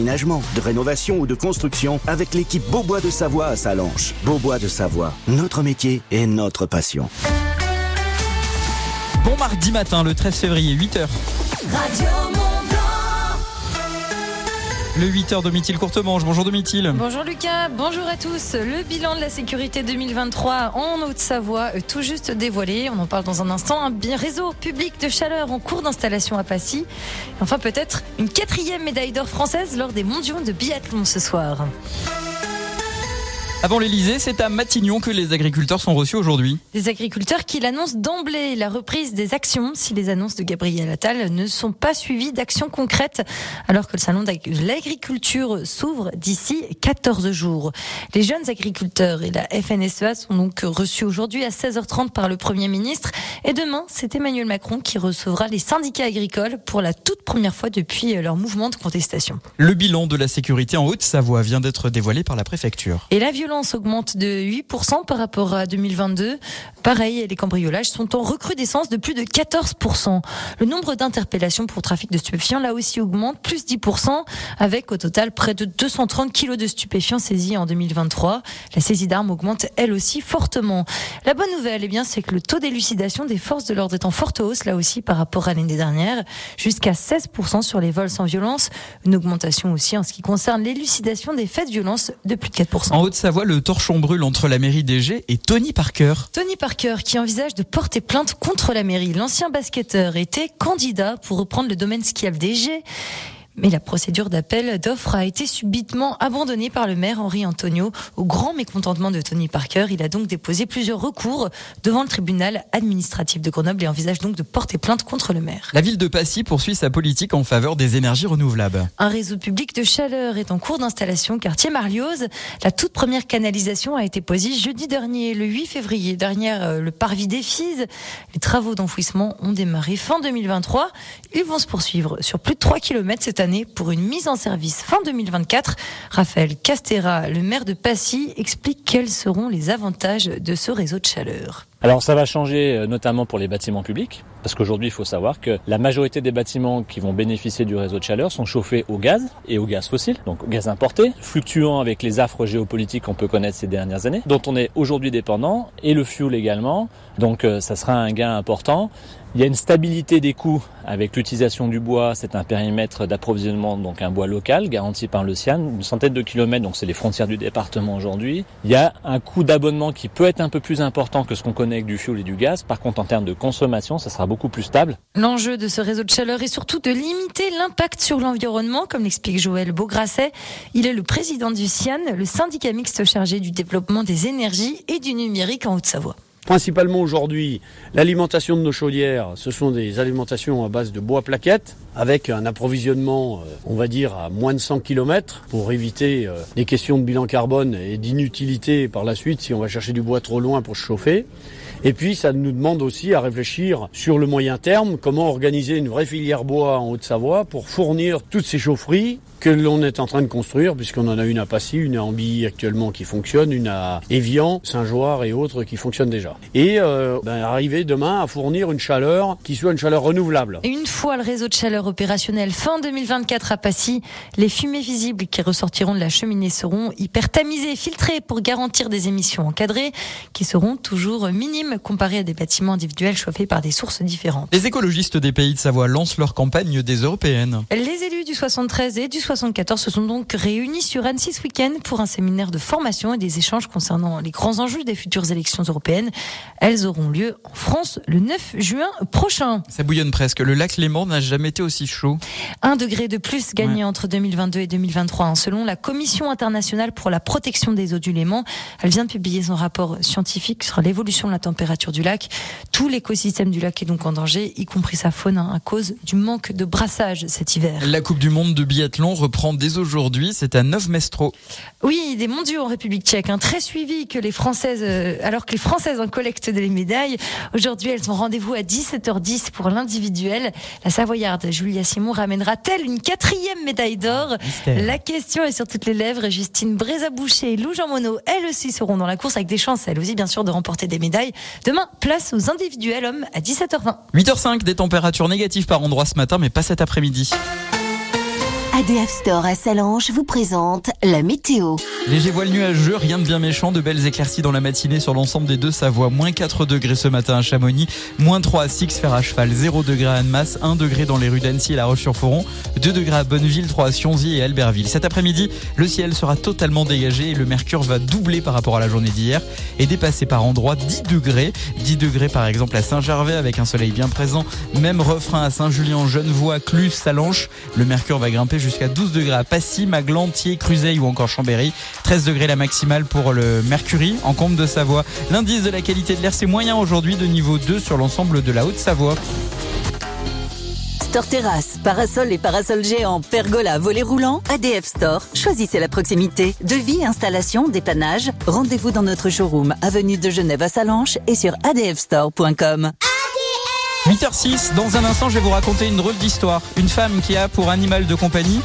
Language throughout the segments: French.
de rénovation ou de construction avec l'équipe Beaubois de Savoie à Salanches. Beaubois de Savoie, notre métier et notre passion. Bon mardi matin, le 13 février, 8h. Radio le 8h Domitil Courtemanche. Bonjour Domitil. Bonjour Lucas, bonjour à tous. Le bilan de la sécurité 2023 en Haute-Savoie, tout juste dévoilé. On en parle dans un instant. Un réseau public de chaleur en cours d'installation à Passy. Enfin, peut-être une quatrième médaille d'or française lors des mondiaux de biathlon ce soir. Avant l'Elysée, c'est à Matignon que les agriculteurs sont reçus aujourd'hui. Des agriculteurs qui l'annoncent d'emblée la reprise des actions si les annonces de Gabriel Attal ne sont pas suivies d'actions concrètes alors que le salon de l'agriculture s'ouvre d'ici 14 jours. Les jeunes agriculteurs et la FNSEA sont donc reçus aujourd'hui à 16h30 par le Premier ministre et demain, c'est Emmanuel Macron qui recevra les syndicats agricoles pour la toute première fois depuis leur mouvement de contestation. Le bilan de la sécurité en Haute-Savoie vient d'être dévoilé par la préfecture. Et la violence augmente de 8% par rapport à 2022. Pareil, les cambriolages sont en recrudescence de plus de 14%. Le nombre d'interpellations pour trafic de stupéfiants, là aussi, augmente, plus 10%, avec au total près de 230 kilos de stupéfiants saisis en 2023. La saisie d'armes augmente, elle aussi, fortement. La bonne nouvelle, eh bien, c'est que le taux d'élucidation des forces de l'ordre est en forte hausse, là aussi, par rapport à l'année dernière, jusqu'à 16% sur les vols sans violence. Une augmentation aussi en ce qui concerne l'élucidation des faits de violence de plus de 4%. En Haute-Savoie, le torchon brûle entre la mairie d'Égée et Tony Parker. Tony Parker qui envisage de porter plainte contre la mairie. L'ancien basketteur était candidat pour reprendre le domaine skiable d'Égée. Mais la procédure d'appel d'offres a été subitement abandonnée par le maire Henri Antonio. Au grand mécontentement de Tony Parker, il a donc déposé plusieurs recours devant le tribunal administratif de Grenoble et envisage donc de porter plainte contre le maire. La ville de Passy poursuit sa politique en faveur des énergies renouvelables. Un réseau public de chaleur est en cours d'installation quartier Marlioz. La toute première canalisation a été posée jeudi dernier, le 8 février, derrière euh, le parvis des Fises. Les travaux d'enfouissement ont démarré fin 2023. Ils vont se poursuivre sur plus de 3 km cette année pour une mise en service fin 2024. Raphaël Castera, le maire de Passy, explique quels seront les avantages de ce réseau de chaleur. Alors ça va changer euh, notamment pour les bâtiments publics, parce qu'aujourd'hui il faut savoir que la majorité des bâtiments qui vont bénéficier du réseau de chaleur sont chauffés au gaz et au gaz fossile, donc au gaz importé, fluctuant avec les affres géopolitiques qu'on peut connaître ces dernières années, dont on est aujourd'hui dépendant, et le fuel également, donc euh, ça sera un gain important. Il y a une stabilité des coûts avec l'utilisation du bois, c'est un périmètre d'approvisionnement, donc un bois local garanti par le CIAN, une centaine de kilomètres, donc c'est les frontières du département aujourd'hui. Il y a un coût d'abonnement qui peut être un peu plus important que ce qu'on connaît avec du fioul et du gaz. Par contre, en termes de consommation, ça sera beaucoup plus stable. L'enjeu de ce réseau de chaleur est surtout de limiter l'impact sur l'environnement, comme l'explique Joël Beaugrasset. Il est le président du CIAN, le syndicat mixte chargé du développement des énergies et du numérique en Haute-Savoie. Principalement aujourd'hui, l'alimentation de nos chaudières, ce sont des alimentations à base de bois plaquettes, avec un approvisionnement, euh, on va dire, à moins de 100 km, pour éviter euh, des questions de bilan carbone et d'inutilité par la suite si on va chercher du bois trop loin pour se chauffer. Et puis ça nous demande aussi à réfléchir sur le moyen terme, comment organiser une vraie filière bois en Haute-Savoie pour fournir toutes ces chaufferies que l'on est en train de construire, puisqu'on en a une à Passy, une à Ambilly actuellement qui fonctionne, une à Évian, Saint-Joire et autres qui fonctionnent déjà. Et euh, ben, arriver demain à fournir une chaleur qui soit une chaleur renouvelable. Une fois le réseau de chaleur opérationnel fin 2024 à Passy, les fumées visibles qui ressortiront de la cheminée seront hyper tamisées, filtrées pour garantir des émissions encadrées qui seront toujours minimes comparées à des bâtiments individuels chauffés par des sources différentes. Les écologistes des pays de Savoie lancent leur campagne des européennes. Les élus du 73 et du 74 se sont donc réunis sur Annecy ce week-end pour un séminaire de formation et des échanges concernant les grands enjeux des futures élections européennes. Elles auront lieu en France le 9 juin prochain. Ça bouillonne presque. Le lac Léman n'a jamais été aussi chaud. Un degré de plus gagné entre 2022 et 2023, hein, selon la Commission internationale pour la protection des eaux du Léman. Elle vient de publier son rapport scientifique sur l'évolution de la température du lac. Tout l'écosystème du lac est donc en danger, y compris sa faune, hein, à cause du manque de brassage cet hiver. La Coupe du Monde de biathlon reprend dès aujourd'hui. C'est à 9 Mestro. Oui, des mondiaux en République tchèque, un hein, très suivi que les Françaises, euh, alors que les Françaises en collectent des médailles. Aujourd'hui, elles ont rendez-vous à 17h10 pour l'individuel. La Savoyarde Julia Simon ramènera-t-elle une quatrième médaille d'or La question est sur toutes les lèvres. Justine Brézaboucher et Lou Jean Monod, elles aussi seront dans la course avec des chances, elles aussi bien sûr, de remporter des médailles. Demain, place aux individuels hommes à 17h20. 8h05, des températures négatives par endroit ce matin, mais pas cet après-midi. ADF Store à Salange vous présente la météo. Léger voile nuageux, rien de bien méchant, de belles éclaircies dans la matinée sur l'ensemble des deux Savoie. Moins 4 degrés ce matin à Chamonix, moins 3 à Six, Fer à Cheval, 0 degré à Annemasse, 1 degré dans les rues d'Annecy et La Roche-sur-Foron, 2 degrés à Bonneville, 3 à Sionzy et Albertville. Cet après-midi, le ciel sera totalement dégagé et le mercure va doubler par rapport à la journée d'hier et dépasser par endroits 10 degrés. 10 degrés par exemple à Saint-Gervais avec un soleil bien présent. Même refrain à Saint-Julien, Genevois, Clus, Salanches. Le mercure va grimper jusqu'à 12 degrés à Passy, Maglan, Thiers, Cruzeil ou encore Chambéry. 13 degrés la maximale pour le Mercury en Comte de Savoie. L'indice de la qualité de l'air c'est moyen aujourd'hui de niveau 2 sur l'ensemble de la Haute-Savoie. Store Terrasse, parasol et parasol géant, pergola, volet roulant, ADF Store. Choisissez la proximité. Devis, installation, dépannage. Rendez-vous dans notre showroom, avenue de Genève à Salanches et sur adfstore.com. 8h06, dans un instant je vais vous raconter une drôle d'histoire. Une femme qui a pour animal de compagnie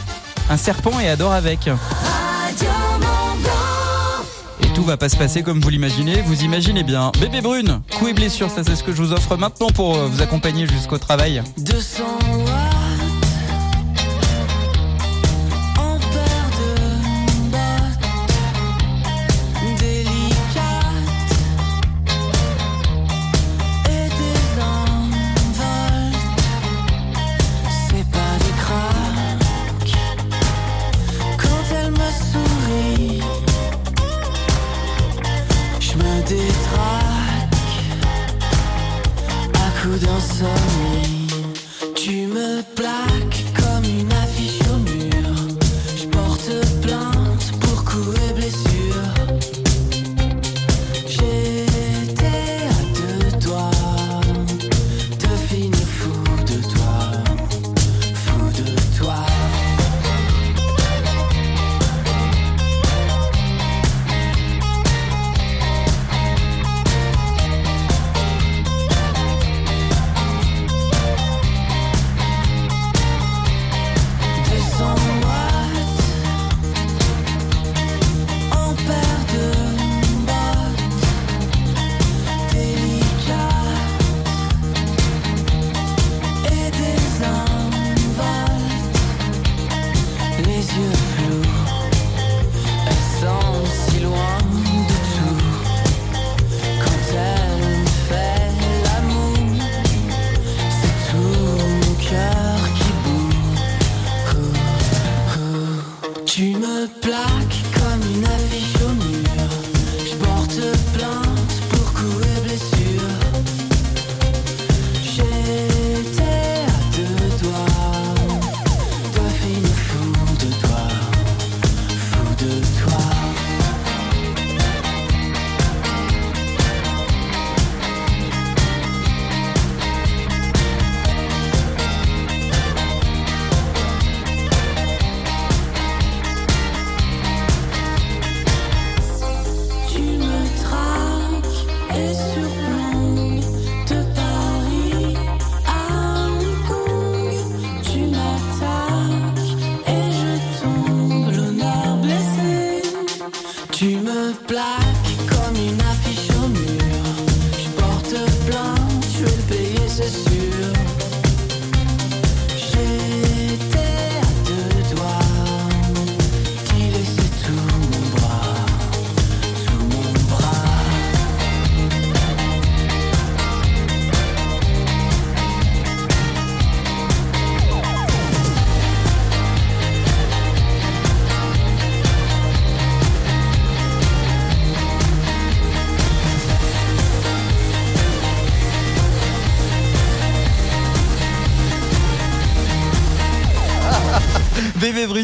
un serpent et adore avec. Et tout va pas se passer comme vous l'imaginez, vous imaginez bien. Bébé brune, coup et blessure, ça c'est ce que je vous offre maintenant pour euh, vous accompagner jusqu'au travail. 200 sun.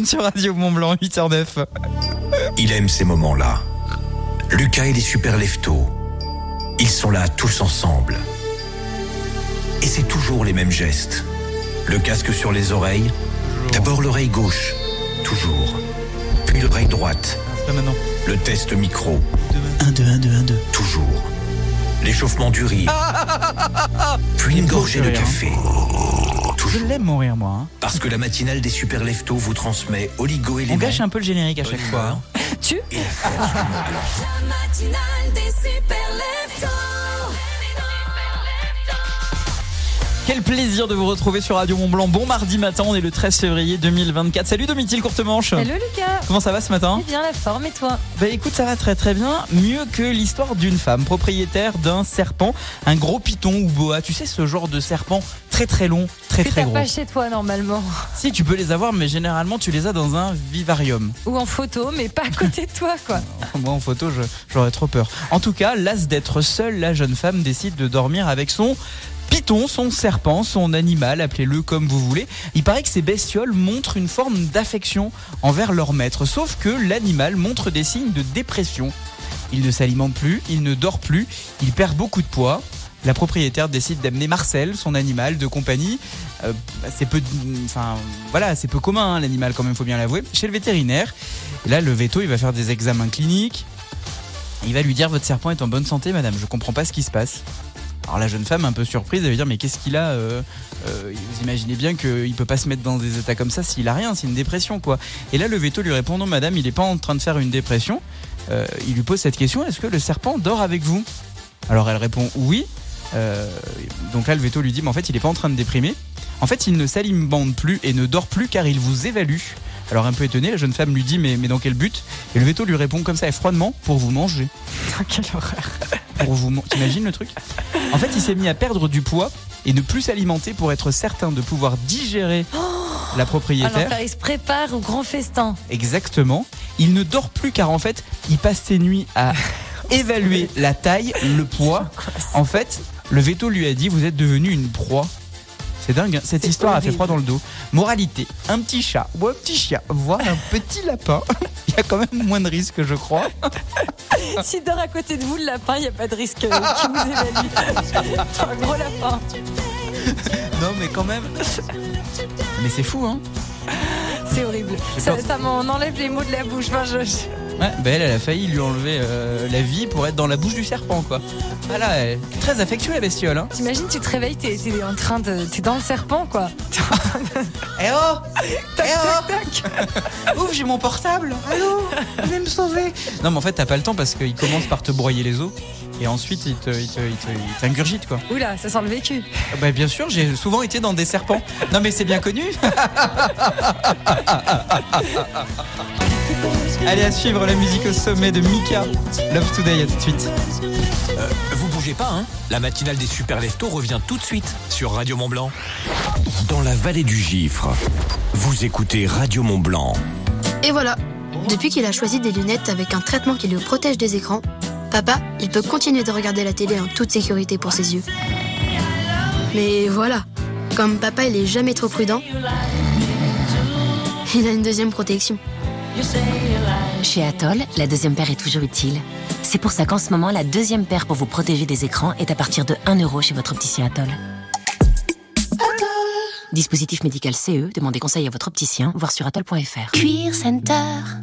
Sur Radio Mont Blanc, 8h09. Il aime ces moments-là. Lucas et les super leftos. Ils sont là tous ensemble. Et c'est toujours les mêmes gestes. Le casque sur les oreilles. D'abord l'oreille gauche. Toujours. Puis l'oreille droite. Maintenant. Le test micro. 1, 2, 1, 2, 1, 2. Toujours. L'échauffement du rire. Puis une gorgée de hein. Je l'aime mon rire, moi. hein. Parce que la matinale des super leftos vous transmet On oligo-éléments. gâche un peu le générique à chaque fois. hein. Tu et la matinale des super. Quel plaisir de vous retrouver sur Radio Mont Blanc. Bon mardi matin, on est le 13 février 2024. Salut Domitil Courtemanche. Hello Lucas Comment ça va ce matin Eh bien la forme et toi? Bah écoute, ça va très très bien. Mieux que l'histoire d'une femme propriétaire d'un serpent, un gros python ou boa. Tu sais ce genre de serpent très très long, très très gros. pas chez toi normalement. Si tu peux les avoir, mais généralement tu les as dans un vivarium. Ou en photo, mais pas à côté de toi quoi. Moi en photo, j'aurais trop peur. En tout cas, las d'être seule, la jeune femme décide de dormir avec son python, son serpent, son animal, appelez-le comme vous voulez. Il paraît que ces bestioles montrent une forme d'affection envers leur maître, sauf que l'animal montre des signes de dépression. Il ne s'alimente plus, il ne dort plus, il perd beaucoup de poids. La propriétaire décide d'amener Marcel, son animal de compagnie. Euh, c'est peu, enfin voilà, c'est peu commun hein, l'animal quand même, faut bien l'avouer. Chez le vétérinaire. Là, le veto, il va faire des examens cliniques. Il va lui dire votre serpent est en bonne santé, madame. Je comprends pas ce qui se passe. Alors la jeune femme, un peu surprise, elle va dire mais qu'est-ce qu'il a euh, euh, Vous imaginez bien qu'il peut pas se mettre dans des états comme ça s'il a rien, c'est une dépression quoi. Et là le veto lui répond non madame, il est pas en train de faire une dépression. Euh, il lui pose cette question est-ce que le serpent dort avec vous? Alors elle répond oui. Donc là le veto lui dit mais en fait il est pas en train de déprimer. En fait il ne s'alimente plus et ne dort plus car il vous évalue. Alors un peu étonné, la jeune femme lui dit mais, mais dans quel but? Et le veto lui répond comme ça et froidement pour vous manger. Quelle horreur. Pour vous T'imagines le truc? En fait, il s'est mis à perdre du poids et ne plus s'alimenter pour être certain de pouvoir digérer la Alors propriétaire. là, il se prépare au grand festin. Exactement. Il ne dort plus car en fait, il passe ses nuits à évaluer la taille, le poids. En fait, le veto lui a dit vous êtes devenu une proie. C'est dingue, hein. cette histoire a fait froid dans le dos. Moralité, un petit chat ou un petit chien, voire un petit lapin, il y a quand même moins de risques, je crois. S'il dort à côté de vous, le lapin, il n'y a pas de risque euh, qu'il vous évalue. Un gros lapin. Non, mais quand même. Mais c'est fou, hein C'est horrible. Ça, ça m'en enlève les mots de la bouche. Enfin, je- Ouais, bah elle, elle a failli lui enlever euh, la vie pour être dans la bouche du serpent, quoi. Voilà, elle est très affectueuse, la bestiole, hein. T'imagines, tu te réveilles, t'es t'es en train de. T'es dans le serpent, quoi. Eh oh Tac, Eh oh tac, tac. Ouf, j'ai mon portable Allô venez me sauver Non, mais en fait, t'as pas le temps parce qu'il commence par te broyer les os. Et ensuite, il te, il te- il te- il t'ingurgite, quoi. Oula, ça sent le vécu. Ah Bah, bien sûr, j'ai souvent été dans des serpents. Non, mais c'est bien connu. Allez, à suivre la musique au sommet de Mika. Love Today, à tout de suite. Vous bougez pas, hein La matinale des super leftos revient tout de suite sur Radio Mont Blanc. Dans la vallée du Gifre, vous écoutez Radio Mont Blanc. Et voilà. Depuis qu'il a choisi des lunettes avec un traitement qui le protège des écrans, papa, il peut continuer de regarder la télé en toute sécurité pour ses yeux. Mais voilà, comme papa il est jamais trop prudent, il a une deuxième protection. Chez Atoll, la deuxième paire est toujours utile. C'est pour ça qu'en ce moment, la deuxième paire pour vous protéger des écrans est à partir de 1 euro chez votre opticien Atoll. Dispositif médical CE, demandez conseil à votre opticien, voir sur atoll.fr. Cuir Center.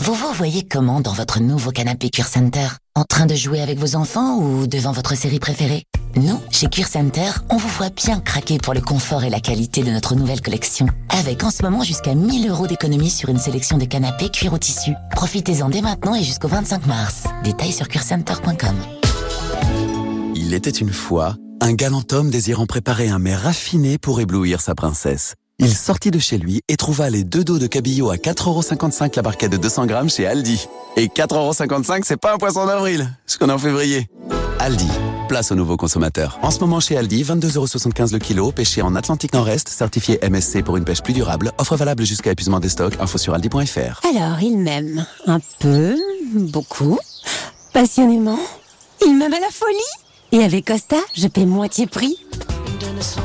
Vous vous voyez comment dans votre nouveau canapé Cuir Center? En train de jouer avec vos enfants ou devant votre série préférée? Nous, chez Cuir Center, on vous voit bien craquer pour le confort et la qualité de notre nouvelle collection. Avec en ce moment jusqu'à 1000 euros d'économie sur une sélection de canapés cuir au tissu. Profitez-en dès maintenant et jusqu'au 25 mars. Détails sur cuircenter.com. Il était une fois un galant homme désirant préparer un mets raffiné pour éblouir sa princesse. Il sortit de chez lui et trouva les deux dos de cabillaud à 4,55€ la barquette de 200 grammes chez Aldi. Et 4,55€, c'est pas un poisson d'avril, ce qu'on est en février. Aldi, place aux nouveaux consommateurs. En ce moment chez Aldi, 22,75€ le kilo, pêché en Atlantique Nord-Est, certifié MSC pour une pêche plus durable, offre valable jusqu'à épuisement des stocks, info sur aldi.fr. Alors, il m'aime. Un peu, beaucoup, passionnément. Il m'aime à la folie. Et avec Costa, je paie moitié prix.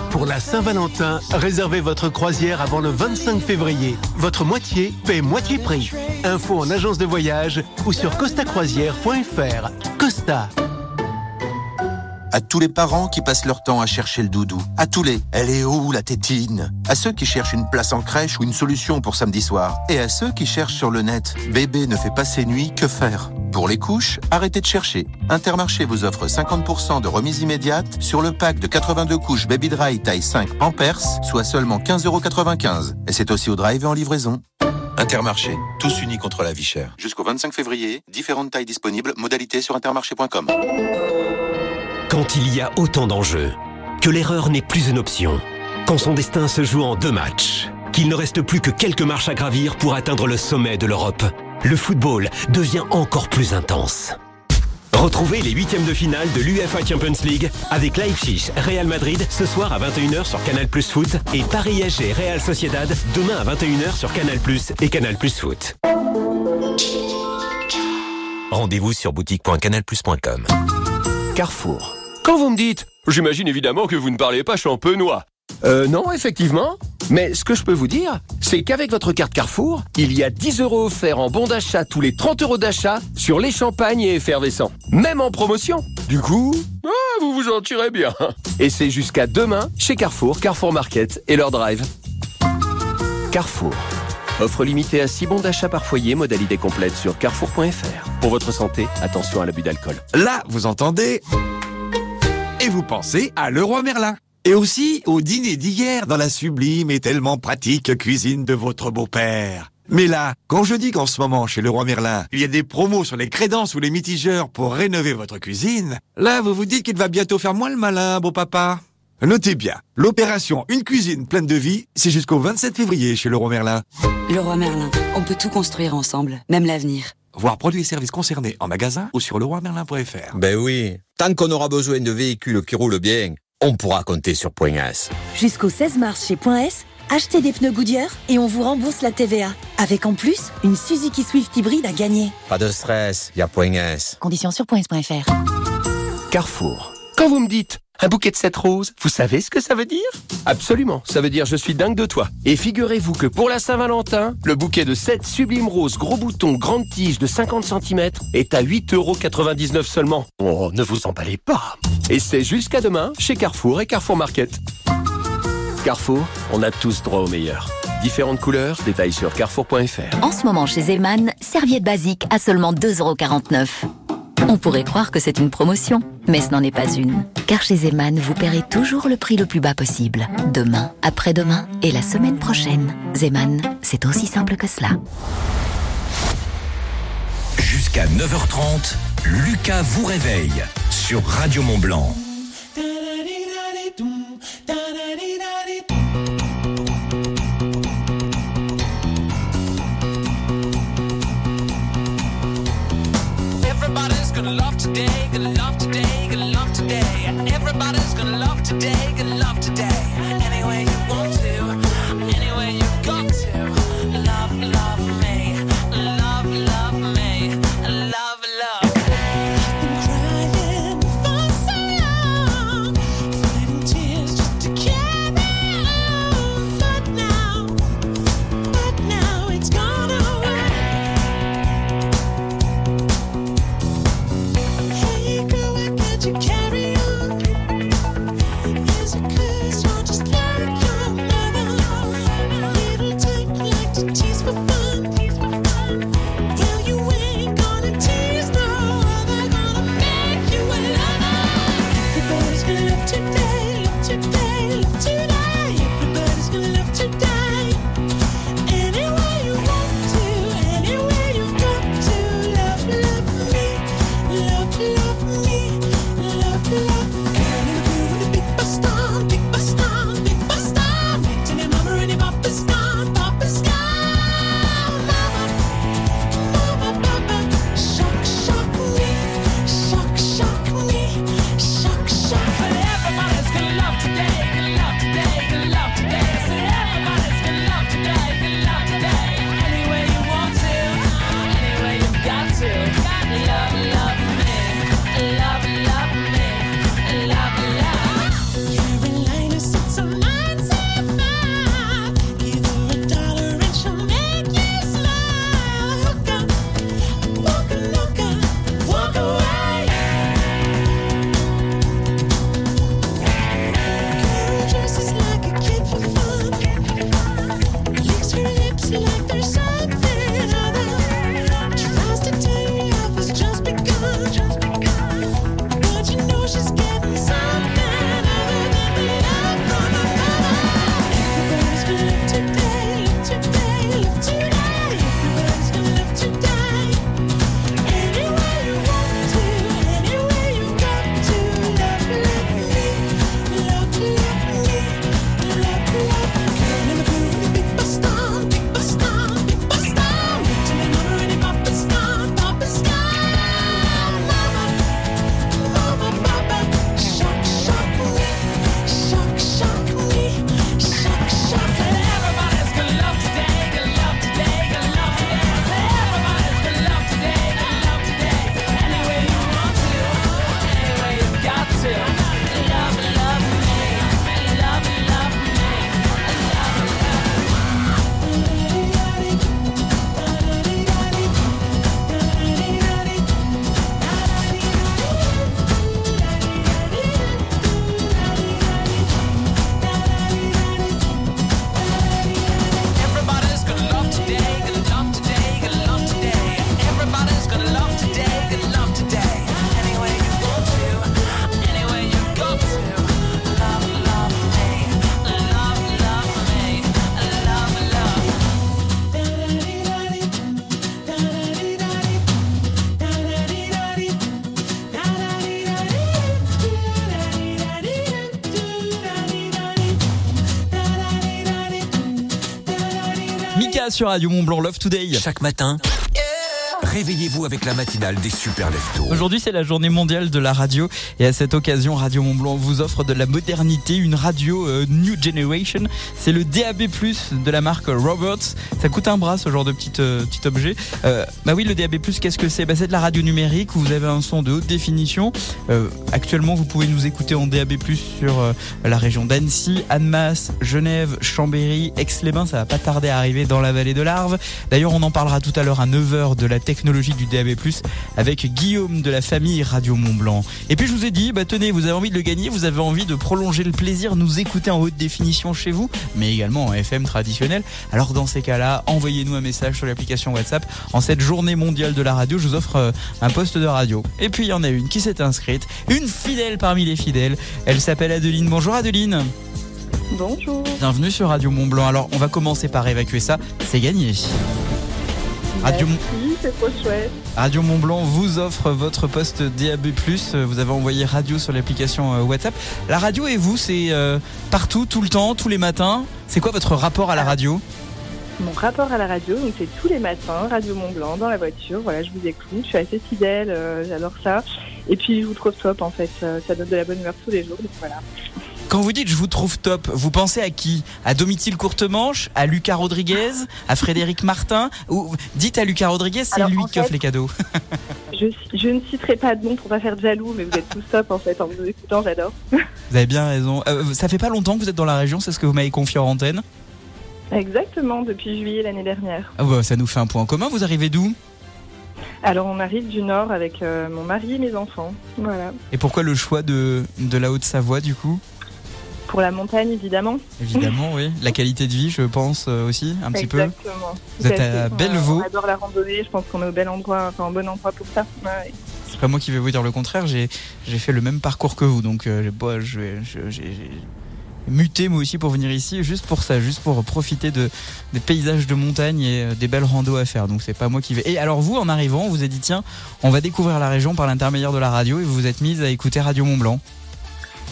Pour la Saint-Valentin, réservez votre croisière avant le 25 février. Votre moitié paie moitié prix. Info en agence de voyage ou sur costacroisière.fr. Costa. À tous les parents qui passent leur temps à chercher le doudou. À tous les Elle est où la tétine? À ceux qui cherchent une place en crèche ou une solution pour samedi soir. Et à ceux qui cherchent sur le net Bébé ne fait pas ses nuits, que faire? Pour les couches, arrêtez de chercher. Intermarché vous offre 50% de remise immédiate sur le pack de 82 couches Baby Dry taille 5 Pampers, soit seulement 15,95€. Et c'est aussi au drive et en livraison. Intermarché, tous unis contre la vie chère. Jusqu'au 25 février, différentes tailles disponibles, modalités sur intermarché.com. Quand il y a autant d'enjeux, que l'erreur n'est plus une option, Quand son destin se joue en deux matchs, qu'il ne reste plus que quelques marches à gravir pour atteindre le sommet de l'Europe, le football devient encore plus intense. Retrouvez les huitièmes de finale de l'UEFA Champions League avec Leipzig, Real Madrid ce soir à 21h sur Canal Plus Foot et Paris SG Real Sociedad demain à 21h sur Canal Plus et Canal Plus Foot. Rendez-vous sur boutique.canalplus.com. Carrefour. Quand vous me dites, j'imagine évidemment que vous ne parlez pas champenois. Euh, non, effectivement. Mais ce que je peux vous dire, c'est qu'avec votre carte Carrefour, il y a 10 euros offerts en bon d'achat tous les 30 euros d'achat sur les champagnes et effervescents. Même en promotion. Du coup, ah, vous vous en tirez bien. Et c'est jusqu'à demain chez Carrefour, Carrefour Market et leur drive. Carrefour. Offre limitée à 6 bons d'achat par foyer, modalité complète sur carrefour.fr. Pour votre santé, attention à l'abus d'alcool. Là, vous entendez Et vous pensez à Leroy Merlin. Et aussi au dîner d'hier dans la sublime et tellement pratique cuisine de votre beau-père. Mais là, quand je dis qu'en ce moment, chez Leroy Merlin, il y a des promos sur les crédences ou les mitigeurs pour rénover votre cuisine, là, vous vous dites qu'il va bientôt faire moins le malin, beau papa. Notez bien, l'opération Une cuisine pleine de vie, c'est jusqu'au 27 février chez Leroy Merlin. Leroy Merlin, on peut tout construire ensemble, même l'avenir. Voir produits et services concernés en magasin ou sur leroymerlin.fr. Ben oui, tant qu'on aura besoin de véhicules qui roulent bien, on pourra compter sur Point S. Jusqu'au 16 mars chez Point S, achetez des pneus Goodyear et on vous rembourse la TVA. Avec en plus, une Suzuki Swift hybride à gagner. Pas de stress, y a Point S. Conditions sur points.fr. Carrefour. Quand vous me dites un bouquet de 7 roses, vous savez ce que ça veut dire? Absolument, ça veut dire je suis dingue de toi. Et figurez-vous que pour la Saint-Valentin, le bouquet de 7 sublimes roses gros boutons grande tige de 50 cm est à 8,99€ seulement. Oh, ne vous emballez pas. Et c'est jusqu'à demain chez Carrefour et Carrefour Market. Carrefour, on a tous droit au meilleur. Différentes couleurs, détails sur carrefour.fr. En ce moment chez Zellman, serviette basique à seulement 2,49€. On pourrait croire que c'est une promotion, mais ce n'en est pas une. Car chez Zeman, vous paierez toujours le prix le plus bas possible. Demain, après-demain et la semaine prochaine. Zeman, c'est aussi simple que cela. Jusqu'à 9h30, Lucas vous réveille sur Radio Mont Blanc. Gonna love sur Radio Mont Blanc Love Today. Chaque matin, réveillez-vous avec la matinale des super leftos. Aujourd'hui, c'est la journée mondiale de la radio et à cette occasion, Radio Mont Blanc vous offre de la modernité, une radio euh, New Generation. C'est le DAB+ de la marque Roberts. Ça coûte un bras ce genre de petit euh, objet. Euh, bah oui, le DAB+ qu'est-ce que c'est? Bah c'est de la radio numérique où vous avez un son de haute définition. Euh, actuellement, vous pouvez nous écouter en DAB+ sur euh, la région d'Annecy, Annemasse, Genève, Chambéry, Aix-les-Bains, ça va pas tarder à arriver dans la vallée de l'Arve. D'ailleurs, on en parlera tout à l'heure à 9h de la technologie du DAB+, avec Guillaume de la famille Radio Mont Blanc. Et puis je vous ai dit, bah tenez, vous avez envie de le gagner, vous avez envie de prolonger le plaisir, nous écouter en haute définition chez vous, mais également en FM traditionnel. Alors dans ces cas-là, envoyez-nous un message sur l'application WhatsApp. En cette journée mondiale de la radio, je vous offre euh, un poste de radio. Et puis il y en a une qui s'est inscrite, une fidèle parmi les fidèles. Elle s'appelle Adeline. Bonjour Adeline. Bonjour. Bienvenue sur Radio Mont Blanc. Alors on va commencer par évacuer ça, c'est gagné. Radio, c'est trop chouette. Radio Mont Blanc vous offre votre poste DAB+. Vous avez envoyé radio sur l'application euh, WhatsApp. La radio et vous, c'est euh, partout, tout le temps, tous les matins. C'est quoi votre rapport à la radio? Mon rapport à la radio, donc c'est tous les matins, Radio Mont Blanc, dans la voiture. Voilà, je vous écoute, je suis assez fidèle, euh, j'adore ça. Et puis je vous trouve top en fait, euh, ça donne de la bonne humeur tous les jours, donc voilà. Quand vous dites je vous trouve top, vous pensez à qui? À Domitil Courtemanche? À Lucas Rodriguez? À Frédéric Martin? Ou dites à Lucas Rodriguez, c'est lui en qui offre les cadeaux. Je, je ne citerai pas de nom pour pas faire de jaloux, mais vous êtes tous top en fait, en vous écoutant, j'adore. Vous avez bien raison. Euh, ça fait pas longtemps que vous êtes dans la région, c'est ce que vous m'avez confié en antenne Exactement, depuis juillet l'année dernière. Ah bah, Ça nous fait un point commun. Vous arrivez d'où? Alors on arrive du Nord avec euh, mon mari et mes enfants. Voilà. Et pourquoi le choix de, de la Haute-Savoie du coup? Pour la montagne évidemment. Évidemment, oui. La qualité de vie, je pense euh, aussi, un petit peu. Exactement. Vous êtes à. Bellevaux. On adore la randonnée, je pense qu'on est au bel endroit, enfin au bon endroit pour ça. Ouais. C'est pas moi qui vais vous dire le contraire. J'ai fait le même parcours que vous, donc euh, j'ai muté moi aussi pour venir ici, juste pour ça, juste pour profiter de des paysages de montagne et euh, des belles randos à faire. Donc c'est pas moi qui vais. Et alors vous, en arrivant, on vous a dit tiens, on va découvrir la région par l'intermédiaire de la radio et vous vous êtes mise à écouter Radio Mont Blanc.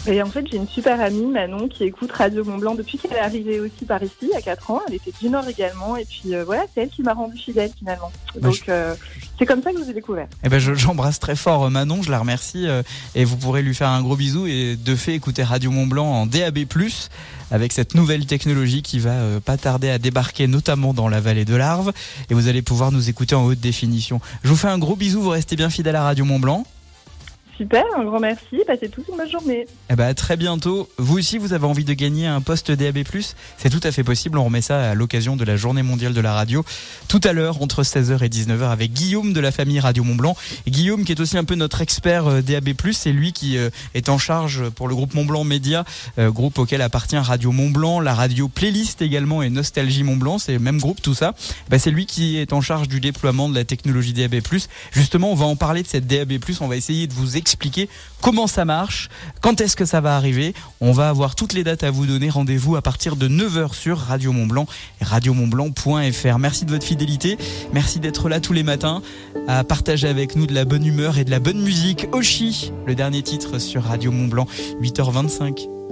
Et en fait, j'ai une super amie, Manon, qui écoute Radio Mont Blanc depuis qu'elle est arrivée aussi par ici, à 4 ans. Elle était du Nord également. Et puis euh, voilà, c'est elle qui m'a rendue fidèle finalement. Bah, Donc euh, c'est comme ça que je vous ai découvert. Eh ben je- j'embrasse très fort euh, Manon, je la remercie euh, et vous pourrez lui faire un gros bisou et de fait écouter Radio Mont Blanc en DAB+ avec cette nouvelle technologie qui va euh, pas tarder à débarquer notamment dans la vallée de l'Arve et vous allez pouvoir nous écouter en haute définition. Je vous fais un gros bisou, vous restez bien fidèle à Radio Mont Blanc. Super, un grand merci. Passez tous une bonne journée. Eh ben très bientôt. Vous aussi vous avez envie de gagner un poste DAB+, c'est tout à fait possible, on remet ça à l'occasion de la journée mondiale de la radio tout à l'heure entre 16h et 19h avec Guillaume de la famille Radio Mont Blanc. Et Guillaume qui est aussi un peu notre expert euh, DAB+, c'est lui qui euh, est en charge pour le groupe Mont Blanc Média, euh, groupe auquel appartient Radio Mont Blanc, la radio Playlist également et Nostalgie Mont Blanc, c'est le même groupe tout ça. Bah, c'est lui qui est en charge du déploiement de la technologie DAB+. Justement, on va en parler de cette DAB+, on va essayer de vous expliquer comment ça marche, quand est-ce que ça va arriver. On va avoir toutes les dates à vous donner. Rendez-vous à partir de 9h sur Radio Mont Blanc et radiomontblanc.fr. Merci de votre fidélité. Merci d'être là tous les matins à partager avec nous de la bonne humeur et de la bonne musique. Oshi, le dernier titre sur Radio Mont Blanc, 8h25.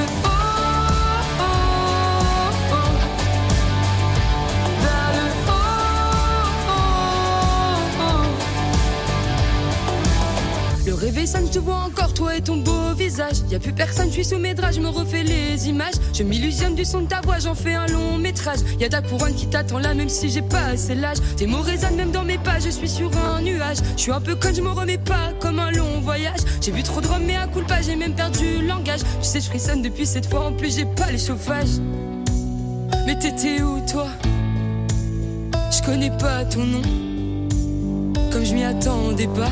Le réveil sonne, je te vois encore, toi et ton beau visage. Y a plus personne, je suis sous mes draps, je me refais les images. Je m'illusionne du son de ta voix, j'en fais un long métrage. Y a ta couronne qui t'attend là, même si j'ai pas assez l'âge. Tes mots résonnent même dans mes pas, je suis sur un nuage. Je suis un peu con, je me remets pas comme un long voyage. J'ai bu trop de rhum, mais à coup pas, j'ai même perdu le langage. Tu sais, je frissonne depuis cette fois, en plus j'ai pas les chauffages. Mais t'étais où toi? Je connais pas ton nom Comme je m'y attendais pas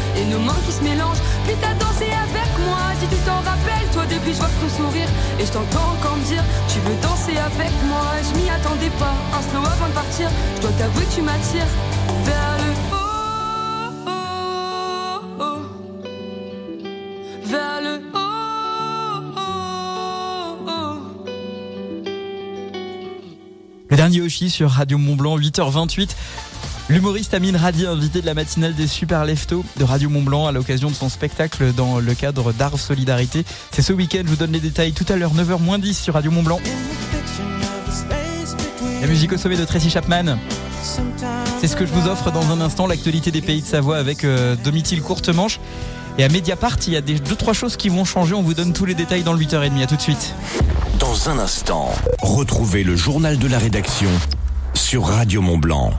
et nos mains qui se mélangent. Puis t'as dansé avec moi, si tu t'en rappelles, toi depuis je vois ton sourire et je t'entends encore me dire tu veux danser avec moi. Je m'y attendais pas, un slow avant de partir. Je dois t'avouer que tu m'attires vers le haut, vers le haut. Le dernier Oshi sur Radio Mont Blanc, 8h28. L'humoriste Amine Radi, invité de la matinale des Super Leftos de Radio Mont Blanc à l'occasion de son spectacle dans le cadre d'Art Solidarité. C'est ce week-end, je vous donne les détails tout à l'heure, 9h moins 10 sur Radio Mont Blanc. La musique au sommet de Tracy Chapman. C'est ce que je vous offre dans un instant, l'actualité des pays de Savoie avec euh, Domitil Courte Manche. Et à Mediapart, il y a des deux trois choses qui vont changer. On vous donne tous les détails dans le 8h30. À tout de suite. Dans un instant, retrouvez le journal de la rédaction sur Radio Mont Blanc.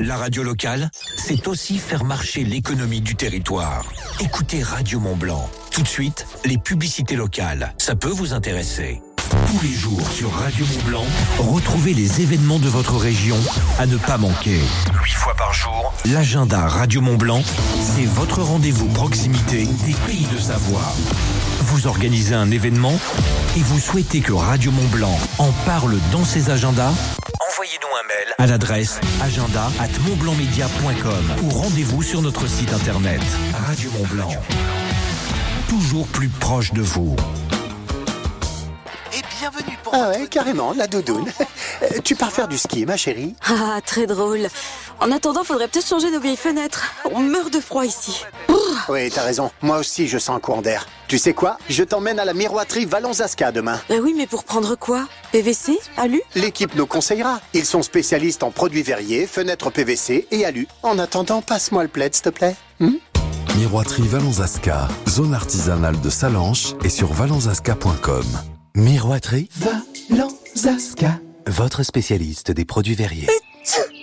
La radio locale, c'est aussi faire marcher l'économie du territoire. Écoutez Radio Mont Blanc. Tout de suite, les publicités locales. Ça peut vous intéresser. Tous les jours sur Radio Mont Blanc, retrouvez les événements de votre région à ne pas manquer. Huit fois par jour, l'agenda Radio Mont Blanc, c'est votre rendez-vous proximité des pays de Savoie. Vous organisez un événement et vous souhaitez que Radio Mont Blanc en parle dans ses agendas Envoyez-nous un mail à l'adresse agenda at ou rendez-vous sur notre site internet Radio Mont Blanc. Toujours plus proche de vous. Bienvenue pour Ah ouais, carrément, la doudoune. Euh, tu pars faire du ski, ma chérie Ah, très drôle. En attendant, faudrait peut-être changer nos vieilles fenêtres. On meurt de froid ici. Oui, t'as raison. Moi aussi, je sens un courant d'air. Tu sais quoi? Je t'emmène à la miroiterie Valonzasca demain. Bah oui, mais pour prendre quoi? PVC Alu? L'équipe nous conseillera. Ils sont spécialistes en produits verriers, fenêtres PVC et alu. En attendant, passe-moi le plaid, s'il te plaît. Hmm? Miroiterie Valonzasca, zone artisanale de Salanches et sur valonzasca.com. Miroiterie Valonzasca, votre spécialiste des produits verriers.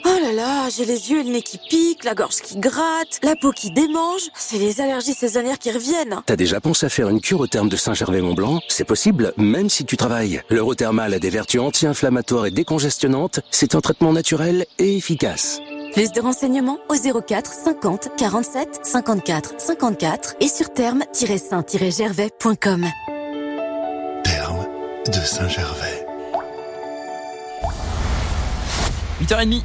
Oh là là, j'ai les yeux et le nez qui piquent, la gorge qui gratte, la peau qui démange. C'est les allergies saisonnières qui reviennent. T'as déjà pensé à faire une cure au terme de Saint-Gervais-Mont-Blanc? C'est possible, même si tu travailles. L'Eurothermal a des vertus anti-inflammatoires et décongestionnantes. C'est un traitement naturel et efficace. Plus de renseignements au 04 50 47 54 54 et sur terme-saint-gervais.com. De Saint-Gervais. 8h30.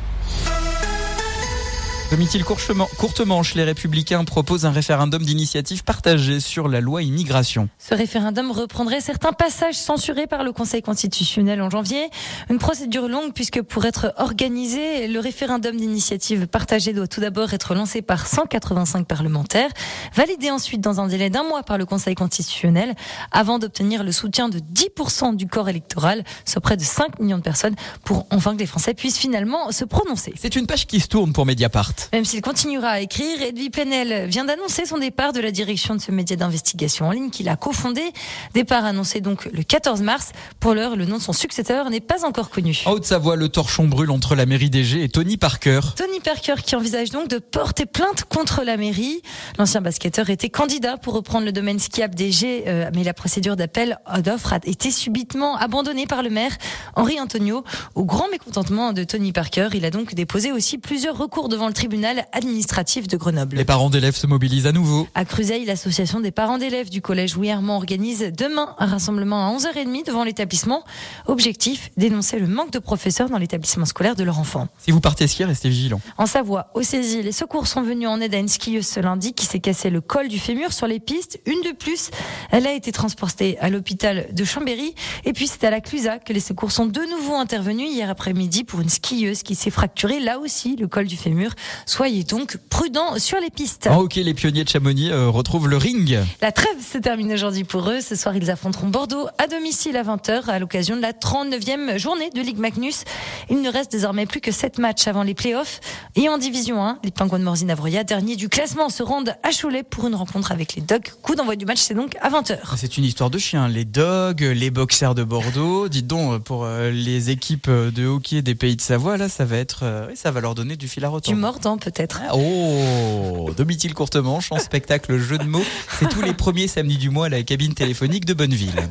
Domitil courte manche, les Républicains proposent un référendum d'initiative partagée sur la loi immigration. Ce référendum reprendrait certains passages censurés par le Conseil constitutionnel en janvier. Une procédure longue puisque pour être organisé, le référendum d'initiative partagée doit tout d'abord être lancé par 185 parlementaires, validé ensuite dans un délai d'un mois par le Conseil constitutionnel, avant d'obtenir le soutien de 10% du corps électoral, soit près de 5 millions de personnes, pour enfin que les Français puissent finalement se prononcer. C'est une page qui se tourne pour Mediapart. Même s'il continuera à écrire, Edwy Plenel vient d'annoncer son départ de la direction de ce média d'investigation en ligne qu'il a cofondé. Départ annoncé donc le 14 mars. Pour l'heure, le nom de son successeur n'est pas encore connu. En Haute-Savoie, le torchon brûle entre la mairie d'Égée et Tony Parker. Tony Parker qui envisage donc de porter plainte contre la mairie. L'ancien basketteur était candidat pour reprendre le domaine skiable d'Égée, euh, mais la procédure d'appel d'offres a été subitement abandonnée par le maire Henri Antonio. Au grand mécontentement de Tony Parker, il a donc déposé aussi plusieurs recours devant le tribunal administratif de Grenoble. Les parents d'élèves se mobilisent à nouveau. À Cruzeil, l'association des parents d'élèves du collège Armand organise demain un rassemblement à 11h30 devant l'établissement. Objectif, dénoncer le manque de professeurs dans l'établissement scolaire de leur enfant. Si vous partez skier, restez vigilants. En Savoie, au Cési, les secours sont venus en aide à une skieuse ce lundi qui s'est cassé le col du fémur sur les pistes. Une de plus, elle a été transportée à l'hôpital de Chambéry. Et puis c'est à la Clusa que les secours sont de nouveau intervenus hier après-midi pour une skieuse qui s'est fracturée là aussi le col du fémur. Soyez donc prudents sur les pistes. En hockey, les pionniers de Chamonix euh, retrouvent le ring. La trêve se termine aujourd'hui pour eux. Ce soir, ils affronteront Bordeaux à domicile à 20h à l'occasion de la 39e journée de Ligue Magnus. Il ne reste désormais plus que 7 matchs avant les playoffs. Et en division 1, les Pingouins de Morzine-Avroya, dernier du classement, se rendent à Cholet pour une rencontre avec les Dogs. Coup d'envoi du match, c'est donc à 20h. C'est une histoire de chien. Les Dogs, les boxers de Bordeaux. Dites donc, pour euh, les équipes de hockey des pays de Savoie, là, ça va être, euh, ça va leur donner du fil à retordre. Peut-être. Ah, oh, Domitil courte manche en spectacle jeu de mots. C'est tous les premiers samedis du mois à la cabine téléphonique de Bonneville.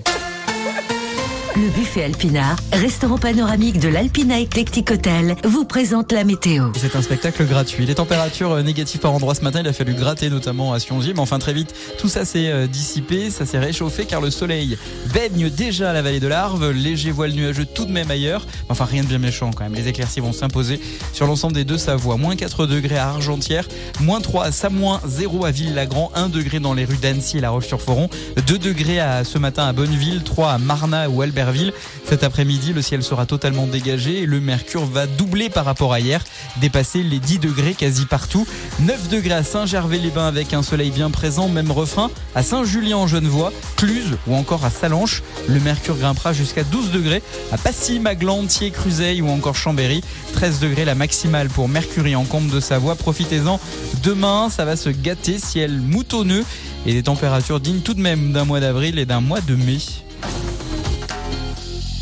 Le buffet Alpina, restaurant panoramique de l'Alpina Eclectic Hotel, vous présente la météo. C'est un spectacle gratuit. Les températures euh, négatives par endroits ce matin, il a fallu gratter notamment à Siongy, mais enfin très vite, tout ça s'est euh, dissipé, ça s'est réchauffé car le soleil baigne déjà la vallée de l'Arve, léger voile nuageux tout de même ailleurs. Enfin rien de bien méchant quand même. Les éclaircies vont s'imposer sur l'ensemble des deux Savoies. Moins 4 degrés à Argentière, moins 3 à Samoin, 0 à Ville-Lagrand, 1 degré dans les rues d'Annecy et La Roche-sur-Foron, 2 degrés à, ce matin à Bonneville, 3 à Marna ou Albert cet après-midi, le ciel sera totalement dégagé et le mercure va doubler par rapport à hier, dépasser les 10 degrés quasi partout. 9 degrés à Saint-Gervais-les-Bains avec un soleil bien présent, même refrain. À Saint-Julien en Genevois, Cluse ou encore à Salanches, le mercure grimpera jusqu'à 12 degrés. À Passy, Maglan, Thiers, Cruzeil ou encore Chambéry, 13 degrés la maximale pour Mercury en Combe de Savoie. Profitez-en. Demain, ça va se gâter, ciel moutonneux et des températures dignes tout de même d'un mois d'avril et d'un mois de mai.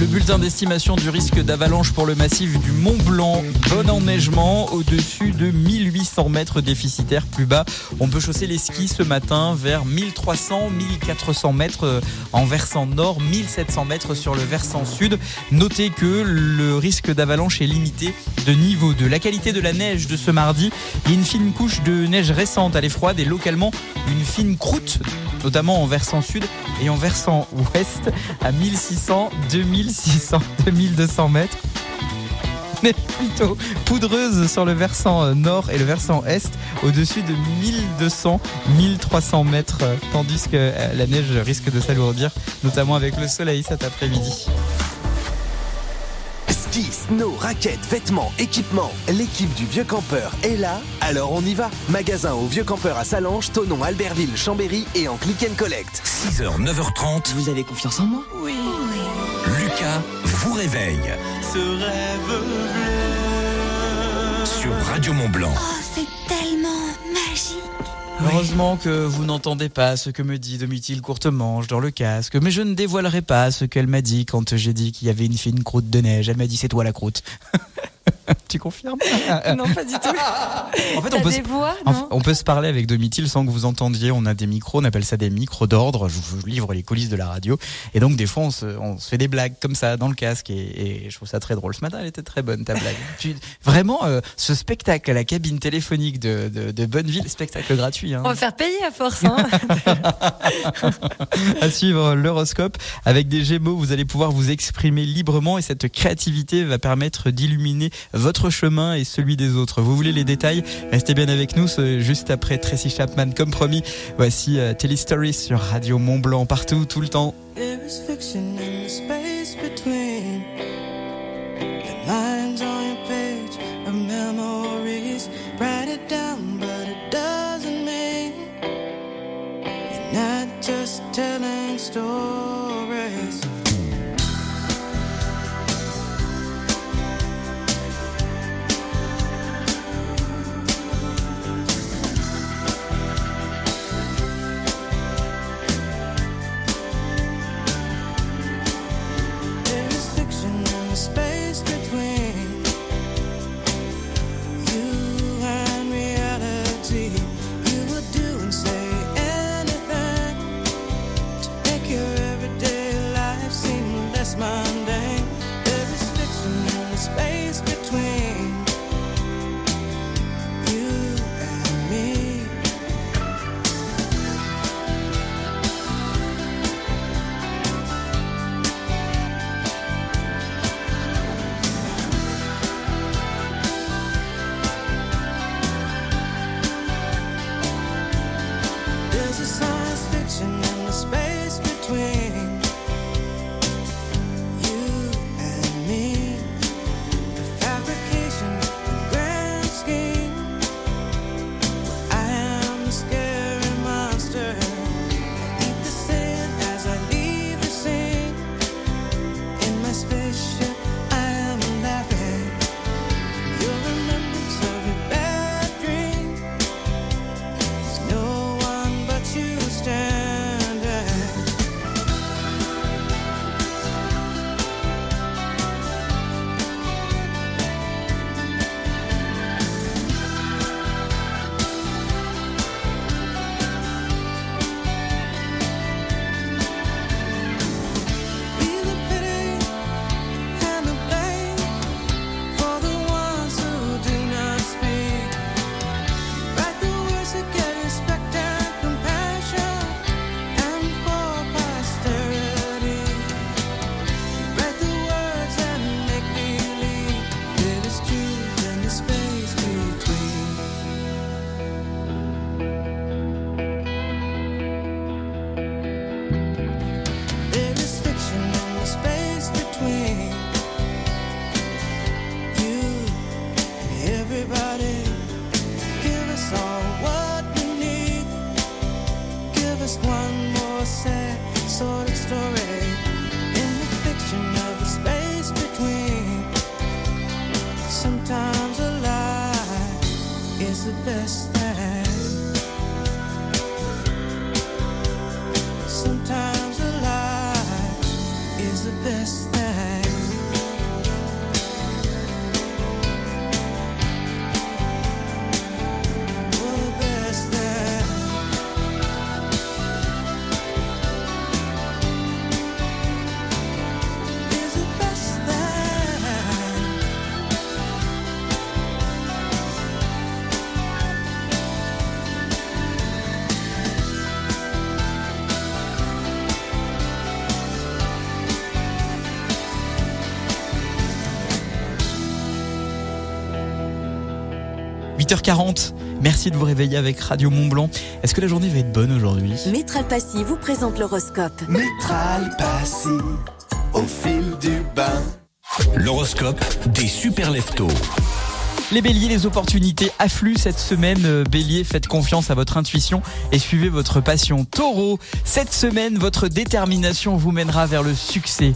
Le bulletin d'estimation du risque d'avalanche pour le massif du Mont Blanc. Bon enneigement au-dessus de 1800 mètres déficitaires plus bas. On peut chausser les skis ce matin vers 1300, 1400 mètres en versant nord, 1700 mètres sur le versant sud. Notez que le risque d'avalanche est limité de niveau 2. La qualité de la neige de ce mardi, il y a une fine couche de neige récente, elle est froide et localement une fine croûte notamment en versant sud et en versant ouest à 1600, 2600, 2200 mètres. Mais plutôt poudreuse sur le versant nord et le versant est, au-dessus de 1200, 1300 mètres, tandis que la neige risque de s'alourdir, notamment avec le soleil cet après-midi. Ski, snow, raquettes, vêtements, équipements. L'équipe du Vieux Campeur est là, alors on y va. Magasin au Vieux Campeur à Salange, Tonon, Albertville, Chambéry et en click and collect. 6h, 9h30. Vous avez confiance en moi? Oui. Vous réveille. Ce rêve bleu. Sur Radio Mont Blanc. Oh, c'est tellement magique. Heureusement que vous n'entendez pas ce que me dit Domitil Courtemanche dans le casque, mais je ne dévoilerai pas ce qu'elle m'a dit quand j'ai dit qu'il y avait une fine croûte de neige. Elle m'a dit c'est toi la croûte. tu confirmes Non, pas du tout. En fait, T'as on peut, des se- voix, en- non on peut se parler avec Domitil sans que vous entendiez. On a des micros, on appelle ça des micros d'ordre. Je vous livre les coulisses de la radio. Et donc, des fois, on se, on se fait des blagues comme ça dans le casque. Et, et je trouve ça très drôle. Ce matin, elle était très bonne, ta blague. Tu- vraiment, euh, ce spectacle à la cabine téléphonique de, de, de Bonneville, spectacle gratuit. hein. On va faire payer à force. Hein. à suivre l'horoscope. Avec des gémeaux, vous allez pouvoir vous exprimer librement et cette créativité va permettre d'illuminer votre chemin et celui des autres. Vous voulez les détails Restez bien avec nous juste après Tracy Chapman. Comme promis, voici euh, Stories sur Radio Mont Blanc partout, tout le temps. 8h40. Merci de vous réveiller avec Radio Mont Blanc. Est-ce que la journée va être bonne aujourd'hui? Métral Passy vous présente l'horoscope. Métral Passy, au fil du bain. L'horoscope des super leftos. Les béliers, les opportunités affluent cette semaine. Euh, Bélier, faites confiance à votre intuition et suivez votre passion. Taureau, cette semaine, votre détermination vous mènera vers le succès.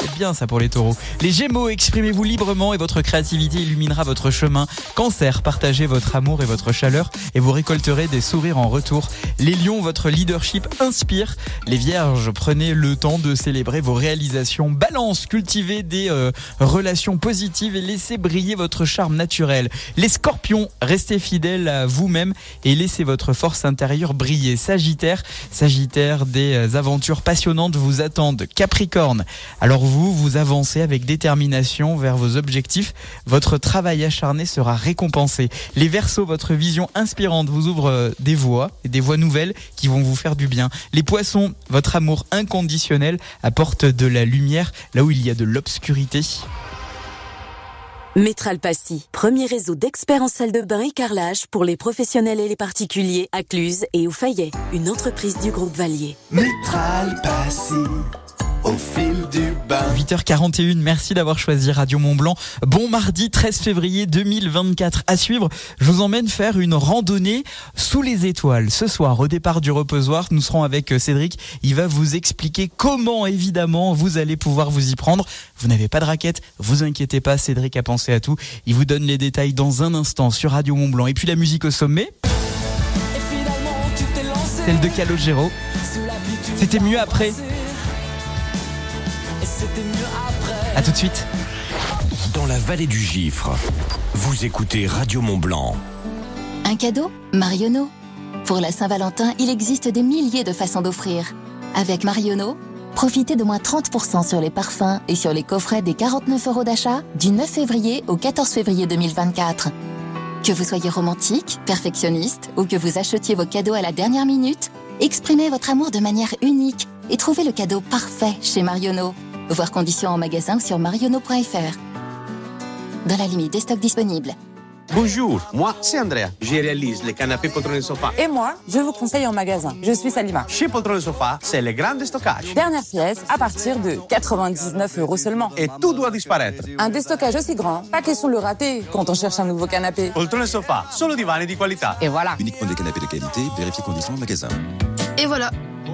Faites bien ça pour les taureaux. Les gémeaux, exprimez-vous librement et votre créativité illuminera votre chemin. Cancer, partagez votre amour et votre chaleur et vous récolterez des sourires en retour. Les lions, votre leadership inspire. Les vierges, prenez le temps de célébrer vos réalisations. Balance, cultivez des euh, relations positives et laissez briller votre charme naturel. Les scorpions, restez fidèles à vous-même et laissez votre force intérieure briller. Sagittaire, Sagittaire, des euh, aventures passionnantes vous attendent. Capricorne, alors vous, vous avancez avec détermination vers vos objectifs. Votre travail acharné sera récompensé. Les Verseaux, votre vision inspirante vous ouvre euh, des voies, et des voies nouvelles qui vont vous faire du bien. Les Poissons, votre amour inconditionnel apporte de la lumière là où il y a de l'obscurité. Métral Passy, premier réseau d'experts en salle de bain et carrelage pour les professionnels et les particuliers à Cluse et au Fayet, une entreprise du groupe Valier. Métral Passy, au fil du bain. 8h41, merci d'avoir choisi Radio Mont Blanc. Bon mardi 13 février 2024. À suivre, je vous emmène faire une randonnée sous les étoiles. Ce soir, au départ du reposoir, nous serons avec euh, Cédric. Il va vous expliquer comment, évidemment, vous allez pouvoir vous y prendre. Vous n'avez pas de raquette, vous inquiétez pas, Cédric a pensé à tout. Il vous donne les détails dans un instant sur Radio Mont Blanc. Et puis la musique au sommet, celle de Calogero. C'était mieux après. À tout de suite. Dans la vallée du Gifre, vous écoutez Radio Mont Blanc. Un cadeau Marionneau. Pour la Saint-Valentin, il existe des milliers de façons d'offrir. Avec Marionneau, profitez de moins 30% sur les parfums et sur les coffrets des 49 euros d'achat du 9 février au 14 février 2024. Que vous soyez romantique, perfectionniste ou que vous achetiez vos cadeaux à la dernière minute, exprimez votre amour de manière unique et trouvez le cadeau parfait chez Marionneau. Voir conditions en magasin ou sur marionneau.fr. Dans la limite des stocks disponibles. Bonjour, moi c'est Andrea. Je réalise les canapés poltron et sofa. Et moi, je vous conseille en magasin. Je suis Salima. Chez Poltron et Sofa, c'est le grand stockage. Dernière pièce à partir de 99 euros seulement. Et tout doit disparaître. Un déstockage aussi grand, pas question de le rater quand on cherche un nouveau canapé. Poltron et Sofa, solo divani di qualità. Et voilà. Uniquement des canapés de qualité, vérifiez conditions en magasin. Et voilà.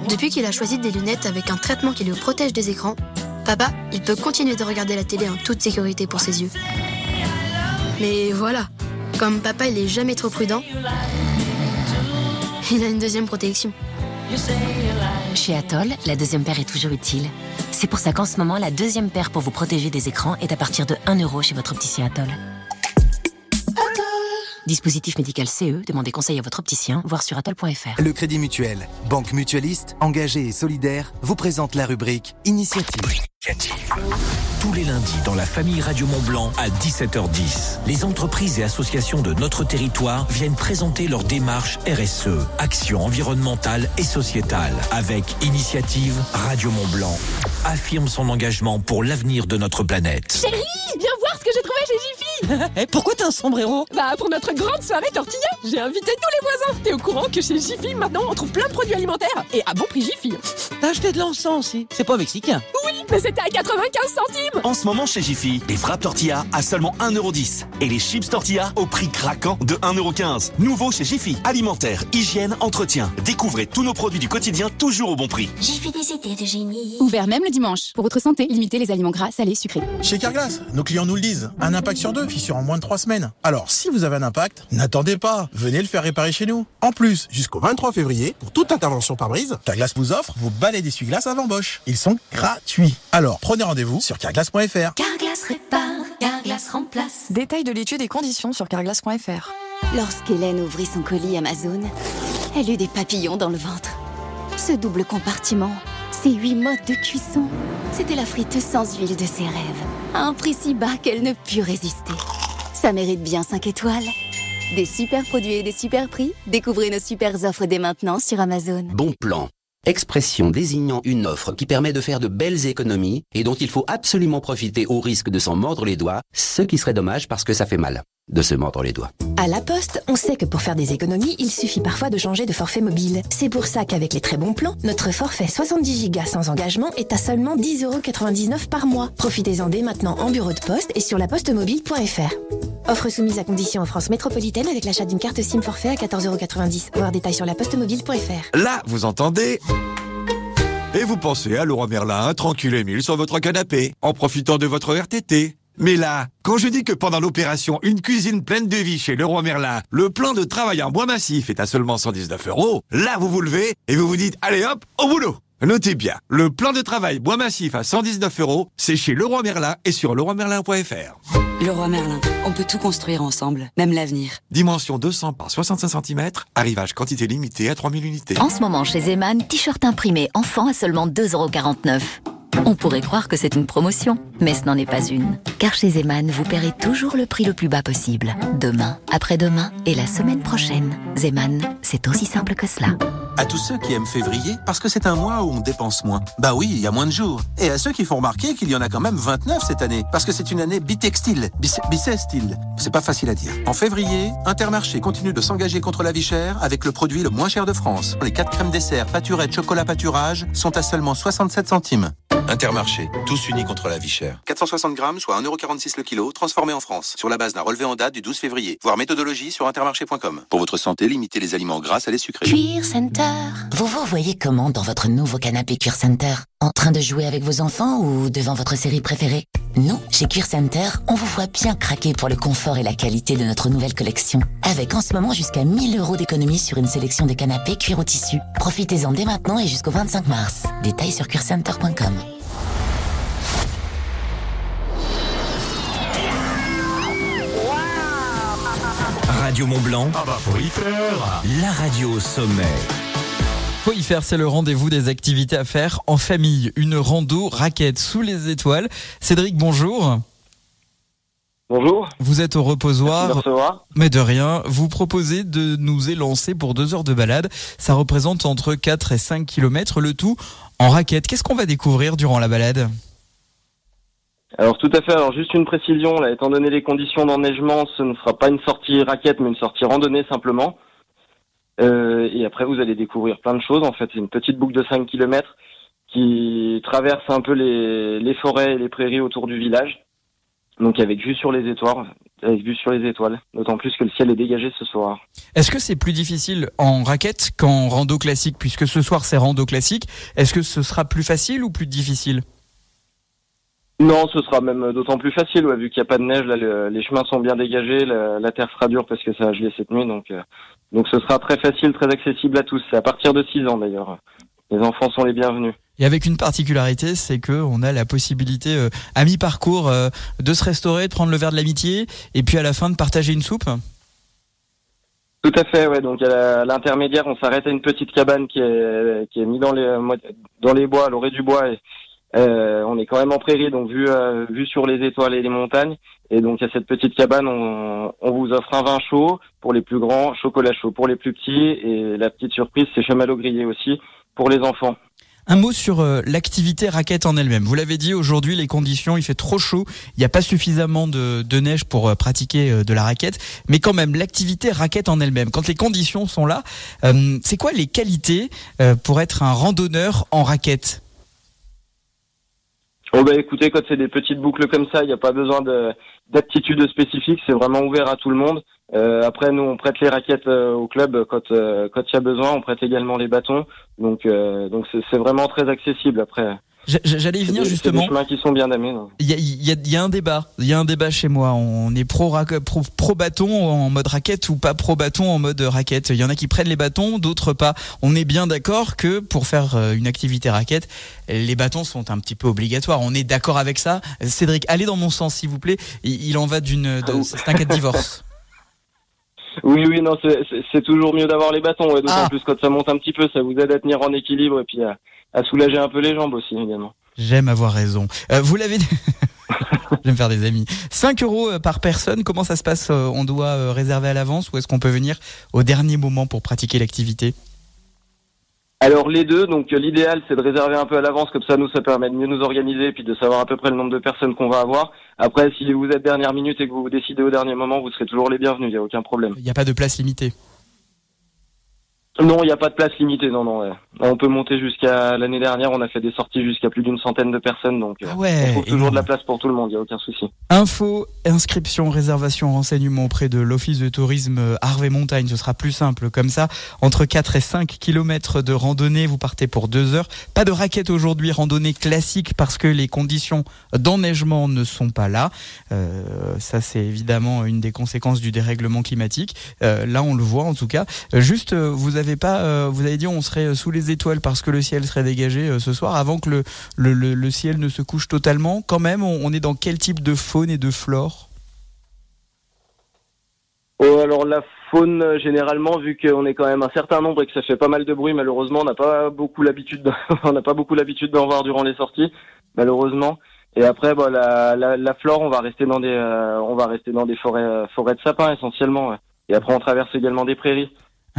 Depuis qu'il a choisi des lunettes avec un traitement qui le protège des écrans, papa, il peut continuer de regarder la télé en toute sécurité pour ses yeux. Mais voilà, comme papa il est jamais trop prudent, il a une deuxième protection. Chez Atoll, la deuxième paire est toujours utile. C'est pour ça qu'en ce moment, la deuxième paire pour vous protéger des écrans est à partir de 1 euro chez votre opticien Atoll. Dispositif médical CE, demandez conseil à votre opticien, voir sur atoll.fr. Le Crédit Mutuel, banque mutualiste, engagée et solidaire, vous présente la rubrique Initiative. Tous les lundis dans la famille Radio Mont Blanc à 17h10, les entreprises et associations de notre territoire viennent présenter leur démarche RSE, action environnementale et sociétale, avec Initiative Radio Mont Blanc. Affirme son engagement pour l'avenir de notre planète. Chérie, viens voir ce que j'ai trouvé chez Jiffy Et pourquoi t'as un sombrero? Bah pour notre grande soirée tortilla, j'ai invité tous les voisins. T'es au courant que chez Jiffy, maintenant, on trouve plein de produits alimentaires et à bon prix Jiffy. T'as acheté de l'encens aussi C'est pas mexicain Oui, mais à 95 centimes En ce moment chez Jiffy, les frappes tortilla à seulement 1,10€ et les chips tortilla au prix craquant de 1,15€. Nouveau chez Jiffy, alimentaire, hygiène, entretien. Découvrez tous nos produits du quotidien toujours au bon prix. J'ai fait des idées de génie. Ouvert même le dimanche. Pour votre santé, limitez les aliments gras, salés, sucrés. Chez Carglass, nos clients nous le disent. Un impact sur deux, fissure en moins de 3 semaines. Alors, si vous avez un impact, n'attendez pas. Venez le faire réparer chez nous. En plus, jusqu'au 23 février, pour toute intervention par brise, Carglass vous offre vos balais d'essuie-glace avant Bosch. Ils sont gratuits. Alors, prenez rendez-vous sur carglass.fr. Carglass répare, Carglass remplace. Détails de l'étude et conditions sur carglass.fr. Lorsqu'Hélène ouvrit son colis Amazon, elle eut des papillons dans le ventre. Ce double compartiment, ces huit modes de cuisson, c'était la friteuse sans huile de ses rêves. À un prix si bas qu'elle ne put résister. Ça mérite bien 5 étoiles. Des super produits et des super prix. Découvrez nos super offres dès maintenant sur Amazon. Bon plan. Expression désignant une offre qui permet de faire de belles économies et dont il faut absolument profiter au risque de s'en mordre les doigts, ce qui serait dommage parce que ça fait mal de se mordre les doigts. À La Poste, on sait que pour faire des économies, il suffit parfois de changer de forfait mobile. C'est pour ça qu'avec les très bons plans, notre forfait 70 Go sans engagement est à seulement 10,99€ par mois. Profitez-en dès maintenant en bureau de poste et sur lapostemobile.fr. Offre soumise à condition en France métropolitaine avec l'achat d'une carte SIM forfait à 14,90€. Voir détails sur lapostemobile.fr. Là, vous entendez? Et vous pensez à Leroy Merlin, tranquille et mille sur votre canapé, en profitant de votre RTT. Mais là, quand je dis que pendant l'opération Une cuisine pleine de vie chez Leroy Merlin, le plan de travail en bois massif est à seulement 119 euros, là vous vous levez et vous vous dites, allez hop, au boulot Notez bien, le plan de travail bois massif à 119 euros, c'est chez Leroy Merlin et sur leroymerlin.fr. Leroy Merlin, on peut tout construire ensemble, même l'avenir. Dimension 200 par 65 cm, arrivage quantité limitée à 3000 unités. En ce moment chez Zeman, t-shirt imprimé enfant à seulement 2,49€. On pourrait croire que c'est une promotion, mais ce n'en est pas une. Car chez Zeman, vous paierez toujours le prix le plus bas possible. Demain, après-demain et la semaine prochaine. Zeman, c'est aussi simple que cela. À tous ceux qui aiment février, parce que c'est un mois où on dépense moins. Bah oui, il y a moins de jours. Et à ceux qui font remarquer qu'il y en a quand même 29 cette année, parce que c'est une année bitextile, bissextile. C'est pas facile à dire. En février, Intermarché continue de s'engager contre la vie chère avec le produit le moins cher de France. Les 4 crèmes dessert, pâturette, chocolat pâturage sont à seulement 67 centimes. Intermarché, tous unis contre la vie chère. 460 grammes, soit 1,46€ le kilo, transformé en France, sur la base d'un relevé en date du 12 février. Voir méthodologie sur intermarché.com. Pour votre santé, limitez les aliments gras à les sucrés. Cuir Center. Vous vous voyez comment dans votre nouveau canapé Cuir Center? En train de jouer avec vos enfants ou devant votre série préférée? Nous, chez Cuir Center, on vous voit bien craquer pour le confort et la qualité de notre nouvelle collection. Avec en ce moment jusqu'à 1000 euros d'économie sur une sélection de canapés cuir au tissu. Profitez-en dès maintenant et jusqu'au 25 mars. Détails sur cuircenter.com. Radio Mont Blanc. Ah bah faut y faire. La radio au sommet. Faut y faire, c'est le rendez-vous des activités à faire en famille. Une rando raquette sous les étoiles. Cédric, bonjour. Bonjour. Vous êtes au reposoir. De. Mais de rien, vous proposez de nous élancer pour deux heures de balade. Ça représente entre 4 et 5 kilomètres, le tout en raquette. Qu'est-ce qu'on va découvrir durant la balade? Alors tout à fait. Alors juste une précision, là, étant donné les conditions d'enneigement, ce ne sera pas une sortie raquette, mais une sortie randonnée simplement. Euh, et après, vous allez découvrir plein de choses. En fait, c'est une petite boucle de 5 km qui traverse un peu les, les forêts et les prairies autour du village. Donc avec vue sur les étoiles, avec vue sur les étoiles. D'autant plus que le ciel est dégagé ce soir. Est-ce que c'est plus difficile en raquette qu'en rando classique? Puisque ce soir c'est rando classique, est-ce que ce sera plus facile ou plus difficile? Non, ce sera même d'autant plus facile, ouais, vu qu'il n'y a pas de neige. Là, le- les chemins sont bien dégagés, la, la terre sera dure parce que ça a gelé cette nuit, donc euh, donc ce sera très facile, très accessible à tous. C'est à partir de 6 ans d'ailleurs. Les enfants sont les bienvenus. Et avec une particularité, c'est que on a la possibilité euh, à mi-parcours euh, de se restaurer, de prendre le verre de l'amitié, et puis à la fin de partager une soupe. Tout à fait, ouais. Donc à l'intermédiaire, on s'arrête à une petite cabane qui est qui est mise dans les dans les bois, à l'orée du bois. Et, euh, on est quand même en prairie, donc vue euh, sur les étoiles et les montagnes. Et donc à cette petite cabane, on, vous offre un vin chaud pour les plus grands, chocolat chaud pour les plus petits, et la petite surprise, c'est chamallow grillé aussi pour les enfants. Un mot sur euh, l'activité raquette en elle-même. Vous l'avez dit, aujourd'hui, les conditions, il fait trop chaud, il n'y a pas suffisamment de, de neige pour euh, pratiquer de la raquette, mais quand même, l'activité raquette en elle-même, quand les conditions sont là, c'est quoi les qualités pour être un randonneur en raquette? Bon bah écoutez, quand c'est des petites boucles comme ça, il n'y a pas besoin de d'aptitude spécifique, c'est vraiment ouvert à tout le monde. Euh, après, nous, on prête les raquettes euh, au club quand euh, quand il y a besoin. On prête également les bâtons, donc euh, donc c'est vraiment très accessible. Après, J'allais y venir justement. des chemins qui sont bien damés. donc. Il y a, il y a- il y a un débat. Il y a un débat chez moi. On est pro, pro, pro bâton en mode raquette ou pas pro bâton en mode raquette. Il y en a qui prennent les bâtons, d'autres pas. On est bien d'accord que pour faire euh, une activité raquette, les bâtons sont un petit peu obligatoires. On est d'accord avec ça. Cédric, allez dans mon sens, s'il vous plaît. Il, il en va d'une. de- C'est un cas de divorce. Oui, oui, non, c'est- toujours mieux d'avoir les bâtons. ouais, D'autant Ah. plus quand ça monte un petit peu, ça vous aide à tenir en équilibre et puis à, à soulager un peu les jambes aussi également. J'aime avoir raison. Euh, vous l'avez dit. J'aime faire des amis. 5 euros euh, par personne. Comment ça se passe Euh, On doit réserver à l'avance ou est-ce qu'on peut venir au dernier moment pour pratiquer l'activité? Alors les deux, donc l'idéal c'est de réserver un peu à l'avance, comme ça nous ça permet de mieux nous organiser et puis de savoir à peu près le nombre de personnes qu'on va avoir. Après si vous êtes dernière minute et que vous vous décidez au dernier moment, vous serez toujours les bienvenus, il n'y a aucun problème. Il n'y a pas de place limitée. Non, il n'y a pas de place limitée, non, non. ouais. On peut monter jusqu'à l'année dernière, on a fait des sorties jusqu'à plus d'une centaine de personnes, donc euh, ouais, on trouve toujours de la place pour tout le monde, il n'y a aucun souci. Info, inscription, réservation, renseignement auprès de l'Office de tourisme Harvey Montagne. Ce sera plus simple comme ça. Entre 4 et 5 kilomètres de randonnée, vous partez pour deux heures. Pas de raquette aujourd'hui, randonnée classique parce que les conditions d'enneigement ne sont pas là. Euh, ça, c'est évidemment une des conséquences du dérèglement climatique. Euh, là, on le voit en tout cas. Euh, juste, euh, vous avez pas, euh, vous avez dit on serait sous les étoiles parce que le ciel serait dégagé euh, ce soir avant que le, le, ciel ne se couche totalement. Quand même, on, est dans quel type de faune et de flore? Oh, alors la faune, euh, généralement, vu qu'on est quand même un certain nombre et que ça fait pas mal de bruit, malheureusement, on n'a pas beaucoup l'habitude, d'en voir durant les sorties, malheureusement. Et après, bah, la, la, flore, on va rester dans des, on va rester dans des forêts, forêts de sapins essentiellement. Et après, on traverse également des prairies.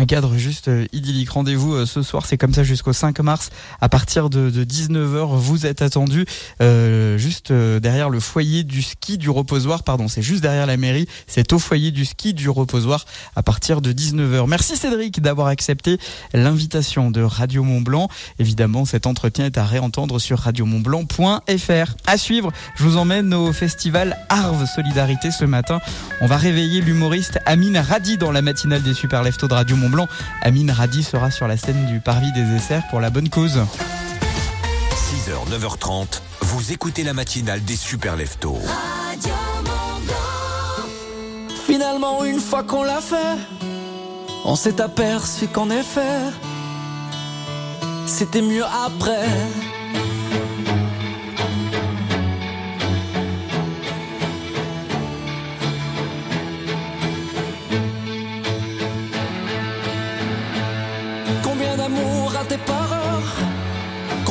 Un cadre juste euh, idyllique. Rendez-vous euh, ce soir, c'est comme ça jusqu'au 5 mars. À partir de, de 19h, vous êtes attendus euh, juste derrière le foyer du ski du reposoir. Pardon, c'est juste derrière la mairie. C'est au foyer du ski du reposoir à partir de 19h. Merci Cédric d'avoir accepté l'invitation de Radio Mont Blanc. Évidemment, cet entretien est à réentendre sur radiomontblanc.fr. À suivre, je vous emmène au festival Arve Solidarité ce matin. On va réveiller l'humoriste Amine Radi dans la matinale des Super Leftos de Radio Mont Blanc. Amine Radi sera sur la scène du Parvis des Essers pour la bonne cause. 6h, 9h30, vous écoutez la matinale des super leftos. Finalement, une fois qu'on l'a fait, on s'est aperçu qu'en effet, c'était mieux après.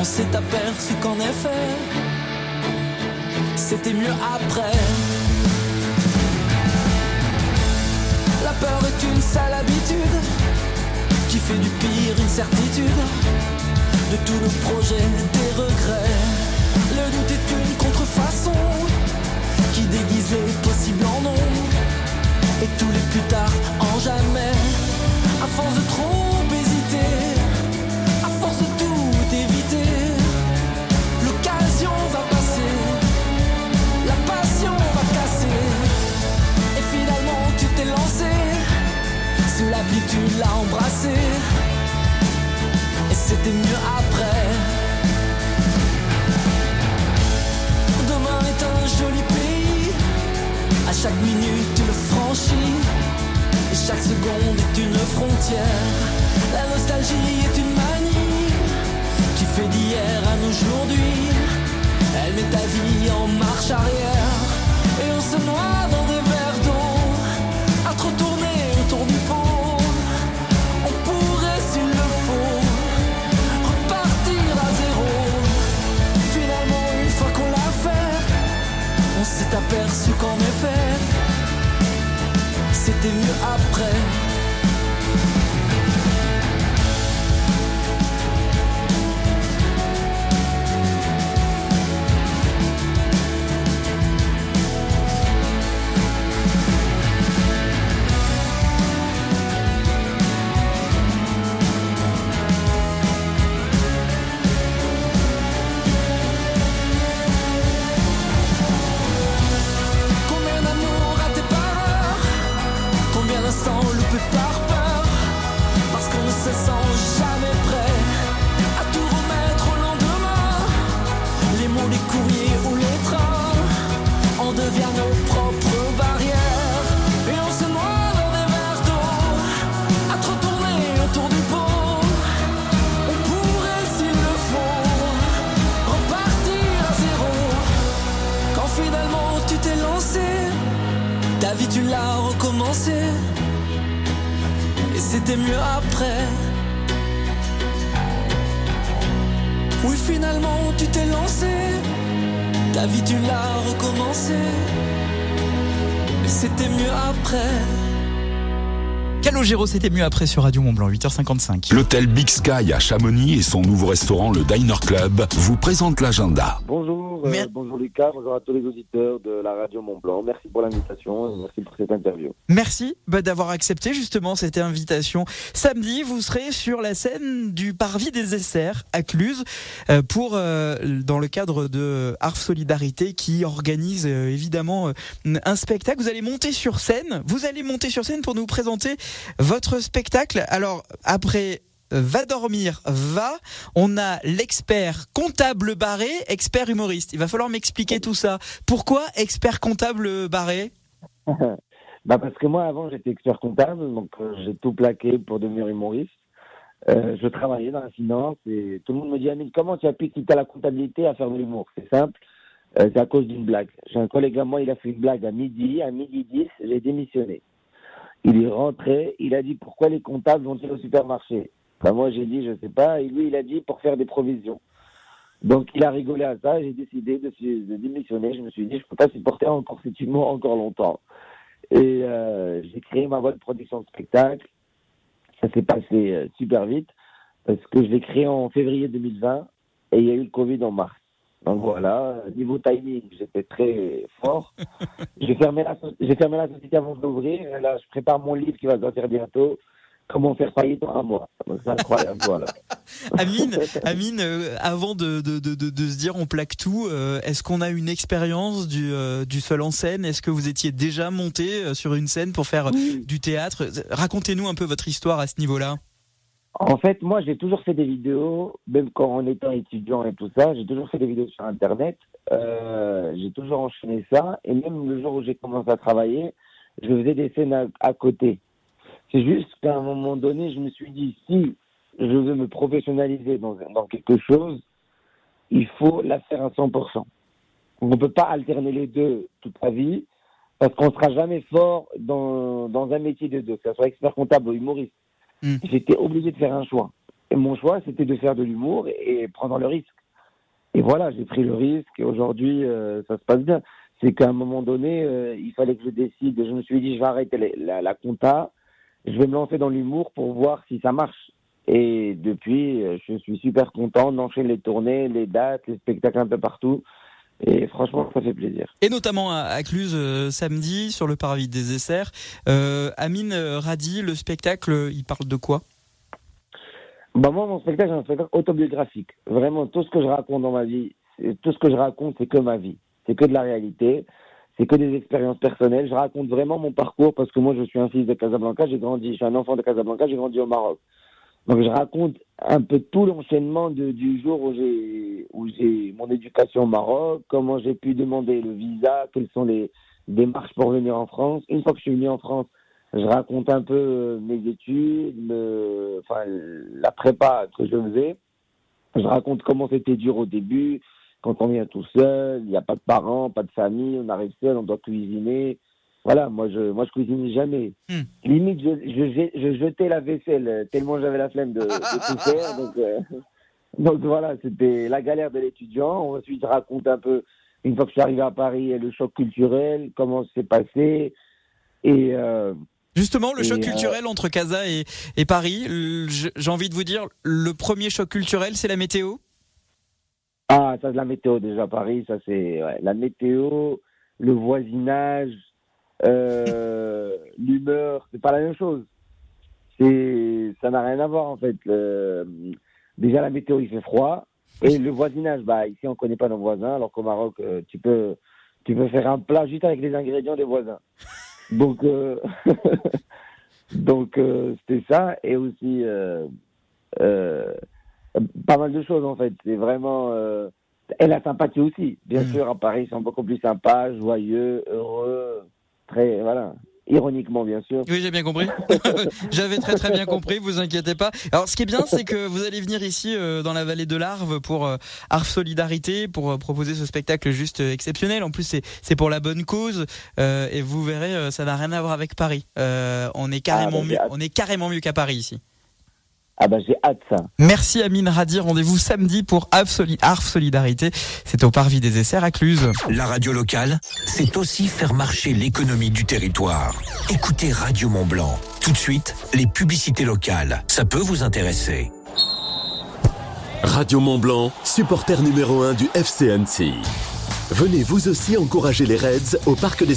on s'est aperçu qu'en effet, c'était mieux après. La peur est une sale habitude qui fait du pire une certitude. De tous nos projets, des regrets. Le doute est une contrefaçon qui déguise tu l'as embrassé. Et c'était mieux après. Demain est un joli pays, à chaque minute tu le franchis. Et chaque seconde est une frontière. La nostalgie est une manie qui fait d'hier à aujourd'hui. Elle met ta vie en marche arrière. Et on se noie dans aperçu qu'en effet, c'était mieux après. C'était mieux après. Oui, finalement, tu t'es lancé. Ta vie, tu l'as recommencé. Mais c'était mieux après. Calogero, c'était mieux après sur Radio Mont Blanc, 8h55. L'hôtel Big Sky à Chamonix et son nouveau restaurant, le Diner Club, vous présentent l'agenda. Bonjour, euh, bonjour Lucas, bonjour à tous les auditeurs de la radio Mont Blanc. Merci pour l'invitation et merci pour cette interview. Merci bah, d'avoir accepté justement cette invitation. Samedi, vous serez sur la scène du Parvis des Essers à Cluse euh, pour euh, dans le cadre de Art Solidarité qui organise évidemment un spectacle. Vous allez monter sur scène. Vous allez monter sur scène pour nous présenter votre spectacle. Alors après Va dormir, va. On a l'expert comptable barré, expert humoriste. Il va falloir m'expliquer tout ça. Pourquoi expert comptable barré? Bah parce que moi avant j'étais expert comptable, donc euh, j'ai tout plaqué pour devenir humoriste. Euh, je travaillais dans la finance et tout le monde me dit Amine comment tu as pu quitter la comptabilité à faire de l'humour? C'est simple, euh, c'est à cause d'une blague. J'ai un collègue à moi, il a fait une blague à midi, à midi 10, j'ai démissionné. Il est rentré, il a dit pourquoi les comptables vont-ils au supermarché? Ben Moi j'ai dit je sais pas, et lui il a dit pour faire des provisions. Donc il a rigolé à ça, j'ai décidé de, de démissionner, je me suis dit je peux pas supporter encore cet humour encore longtemps. Et euh, j'ai créé ma boîte de production de spectacle. Ça s'est passé euh, super vite parce que je l'ai créé en février 2020 et il y a eu le Covid en mars. Donc voilà, niveau timing, j'étais très fort. j'ai fermé la, fermé la société avant de l'ouvrir. Là, je prépare mon livre qui va sortir bientôt. Comment faire faillite en un mois. C'est incroyable, voilà. Amine, Amine euh, avant de, de, de, se dire on plaque tout, euh, est-ce qu'on a une expérience du, euh, du seul en scène? Est-ce que vous étiez déjà monté euh, sur une scène pour faire du théâtre? Racontez-nous un peu votre histoire à ce niveau-là. En fait, moi, j'ai toujours fait des vidéos, même quand en étant étudiant et tout ça, j'ai toujours fait des vidéos sur Internet. J'ai toujours enchaîné ça. Et même le jour où j'ai commencé à travailler, je faisais des scènes à, à côté. C'est juste qu'à un moment donné, je me suis dit, si je veux me professionnaliser dans, dans quelque chose, il faut la faire à 100%. On ne peut pas alterner les deux toute sa vie, parce qu'on ne sera jamais fort dans, dans un métier de deux, que ce soit expert comptable ou humoriste. J'étais obligé de faire un choix. Et mon choix, c'était de faire de l'humour et, et prendre le risque. Et voilà, j'ai pris le risque et aujourd'hui, euh, ça se passe bien. C'est qu'à un moment donné, euh, il fallait que je décide. Je me suis dit, je vais arrêter la, la, la compta, je vais me lancer dans l'humour pour voir si ça marche. Et depuis, euh, je suis super content d'enchaîner les tournées, les dates, les spectacles un peu partout. Et franchement, ça fait plaisir. Et notamment à, Cluse euh, samedi sur le parvis des Essers. Euh, Amine Radi, le spectacle, il parle de quoi? Bah moi, mon spectacle, c'est un spectacle autobiographique. Vraiment, tout ce que je raconte dans ma vie, tout ce que je raconte, c'est que ma vie. C'est que de la réalité. C'est que des expériences personnelles. Je raconte vraiment mon parcours parce que moi, je suis un fils de Casablanca. J'ai grandi, je suis un enfant de Casablanca. J'ai grandi au Maroc. Donc, je raconte un peu tout l'enchaînement du jour où j'ai où j'ai mon éducation au Maroc, comment j'ai pu demander le visa, quelles sont les démarches pour venir en France. Une fois que je suis venu en France, je raconte un peu euh, mes études, enfin, la prépa que je faisais. Je raconte comment c'était dur au début, quand on vient tout seul, il n'y a pas de parents, pas de famille, on arrive seul, on doit cuisiner. Voilà, moi je moi je cuisine jamais. Limite, je, je, je jetais la vaisselle tellement j'avais la flemme de, de tout faire. Donc, euh, donc voilà, c'était la galère de l'étudiant. Ensuite, je raconte un peu, une fois que je suis arrivé à Paris, le choc culturel, comment c'est passé. Et euh, Justement, le Et, choc euh, culturel entre Casa et, et Paris, j'ai envie de vous dire, le premier choc culturel, c'est la météo? Ah, ça c'est la météo déjà, Paris, ça c'est ouais, la météo, le voisinage, euh, l'humeur, c'est pas la même chose. C'est, ça n'a rien à voir en fait. Le- déjà la météo il fait froid et le voisinage, bah ici on connaît pas nos voisins, alors qu'au Maroc euh, tu peux, tu peux faire un plat juste avec les ingrédients des voisins. Donc, euh, donc euh, c'était ça et aussi euh, euh, pas mal de choses en fait. C'est vraiment euh, et la sympathie aussi. Bien sûr, à Paris, ils sont beaucoup plus sympas, joyeux, heureux, très voilà, ironiquement bien sûr. Oui, j'ai bien compris. J'avais très très bien compris, vous inquiétez pas. Alors, ce qui est bien, c'est que vous allez venir ici euh, dans la vallée de l'Arve pour euh, Arve Solidarité, pour euh, proposer ce spectacle juste euh, exceptionnel. En plus, c'est pour la bonne cause euh, et vous verrez, euh, ça n'a rien à voir avec Paris. Euh, on est carrément Ah, mieux, hâte. on est carrément mieux qu'à Paris ici. Ah bah j'ai hâte ça. Merci Amine Radi. Rendez-vous samedi pour Arf, Soli- Arf Solidarité. C'est au Parvis des Essers à Cluse. La radio locale, c'est aussi faire marcher l'économie du territoire. Écoutez Radio Mont Blanc. Tout de suite, les publicités locales. Ça peut vous intéresser. Radio Mont Blanc, supporter numéro 1 du FCNC. Venez vous aussi encourager les Reds au Parc des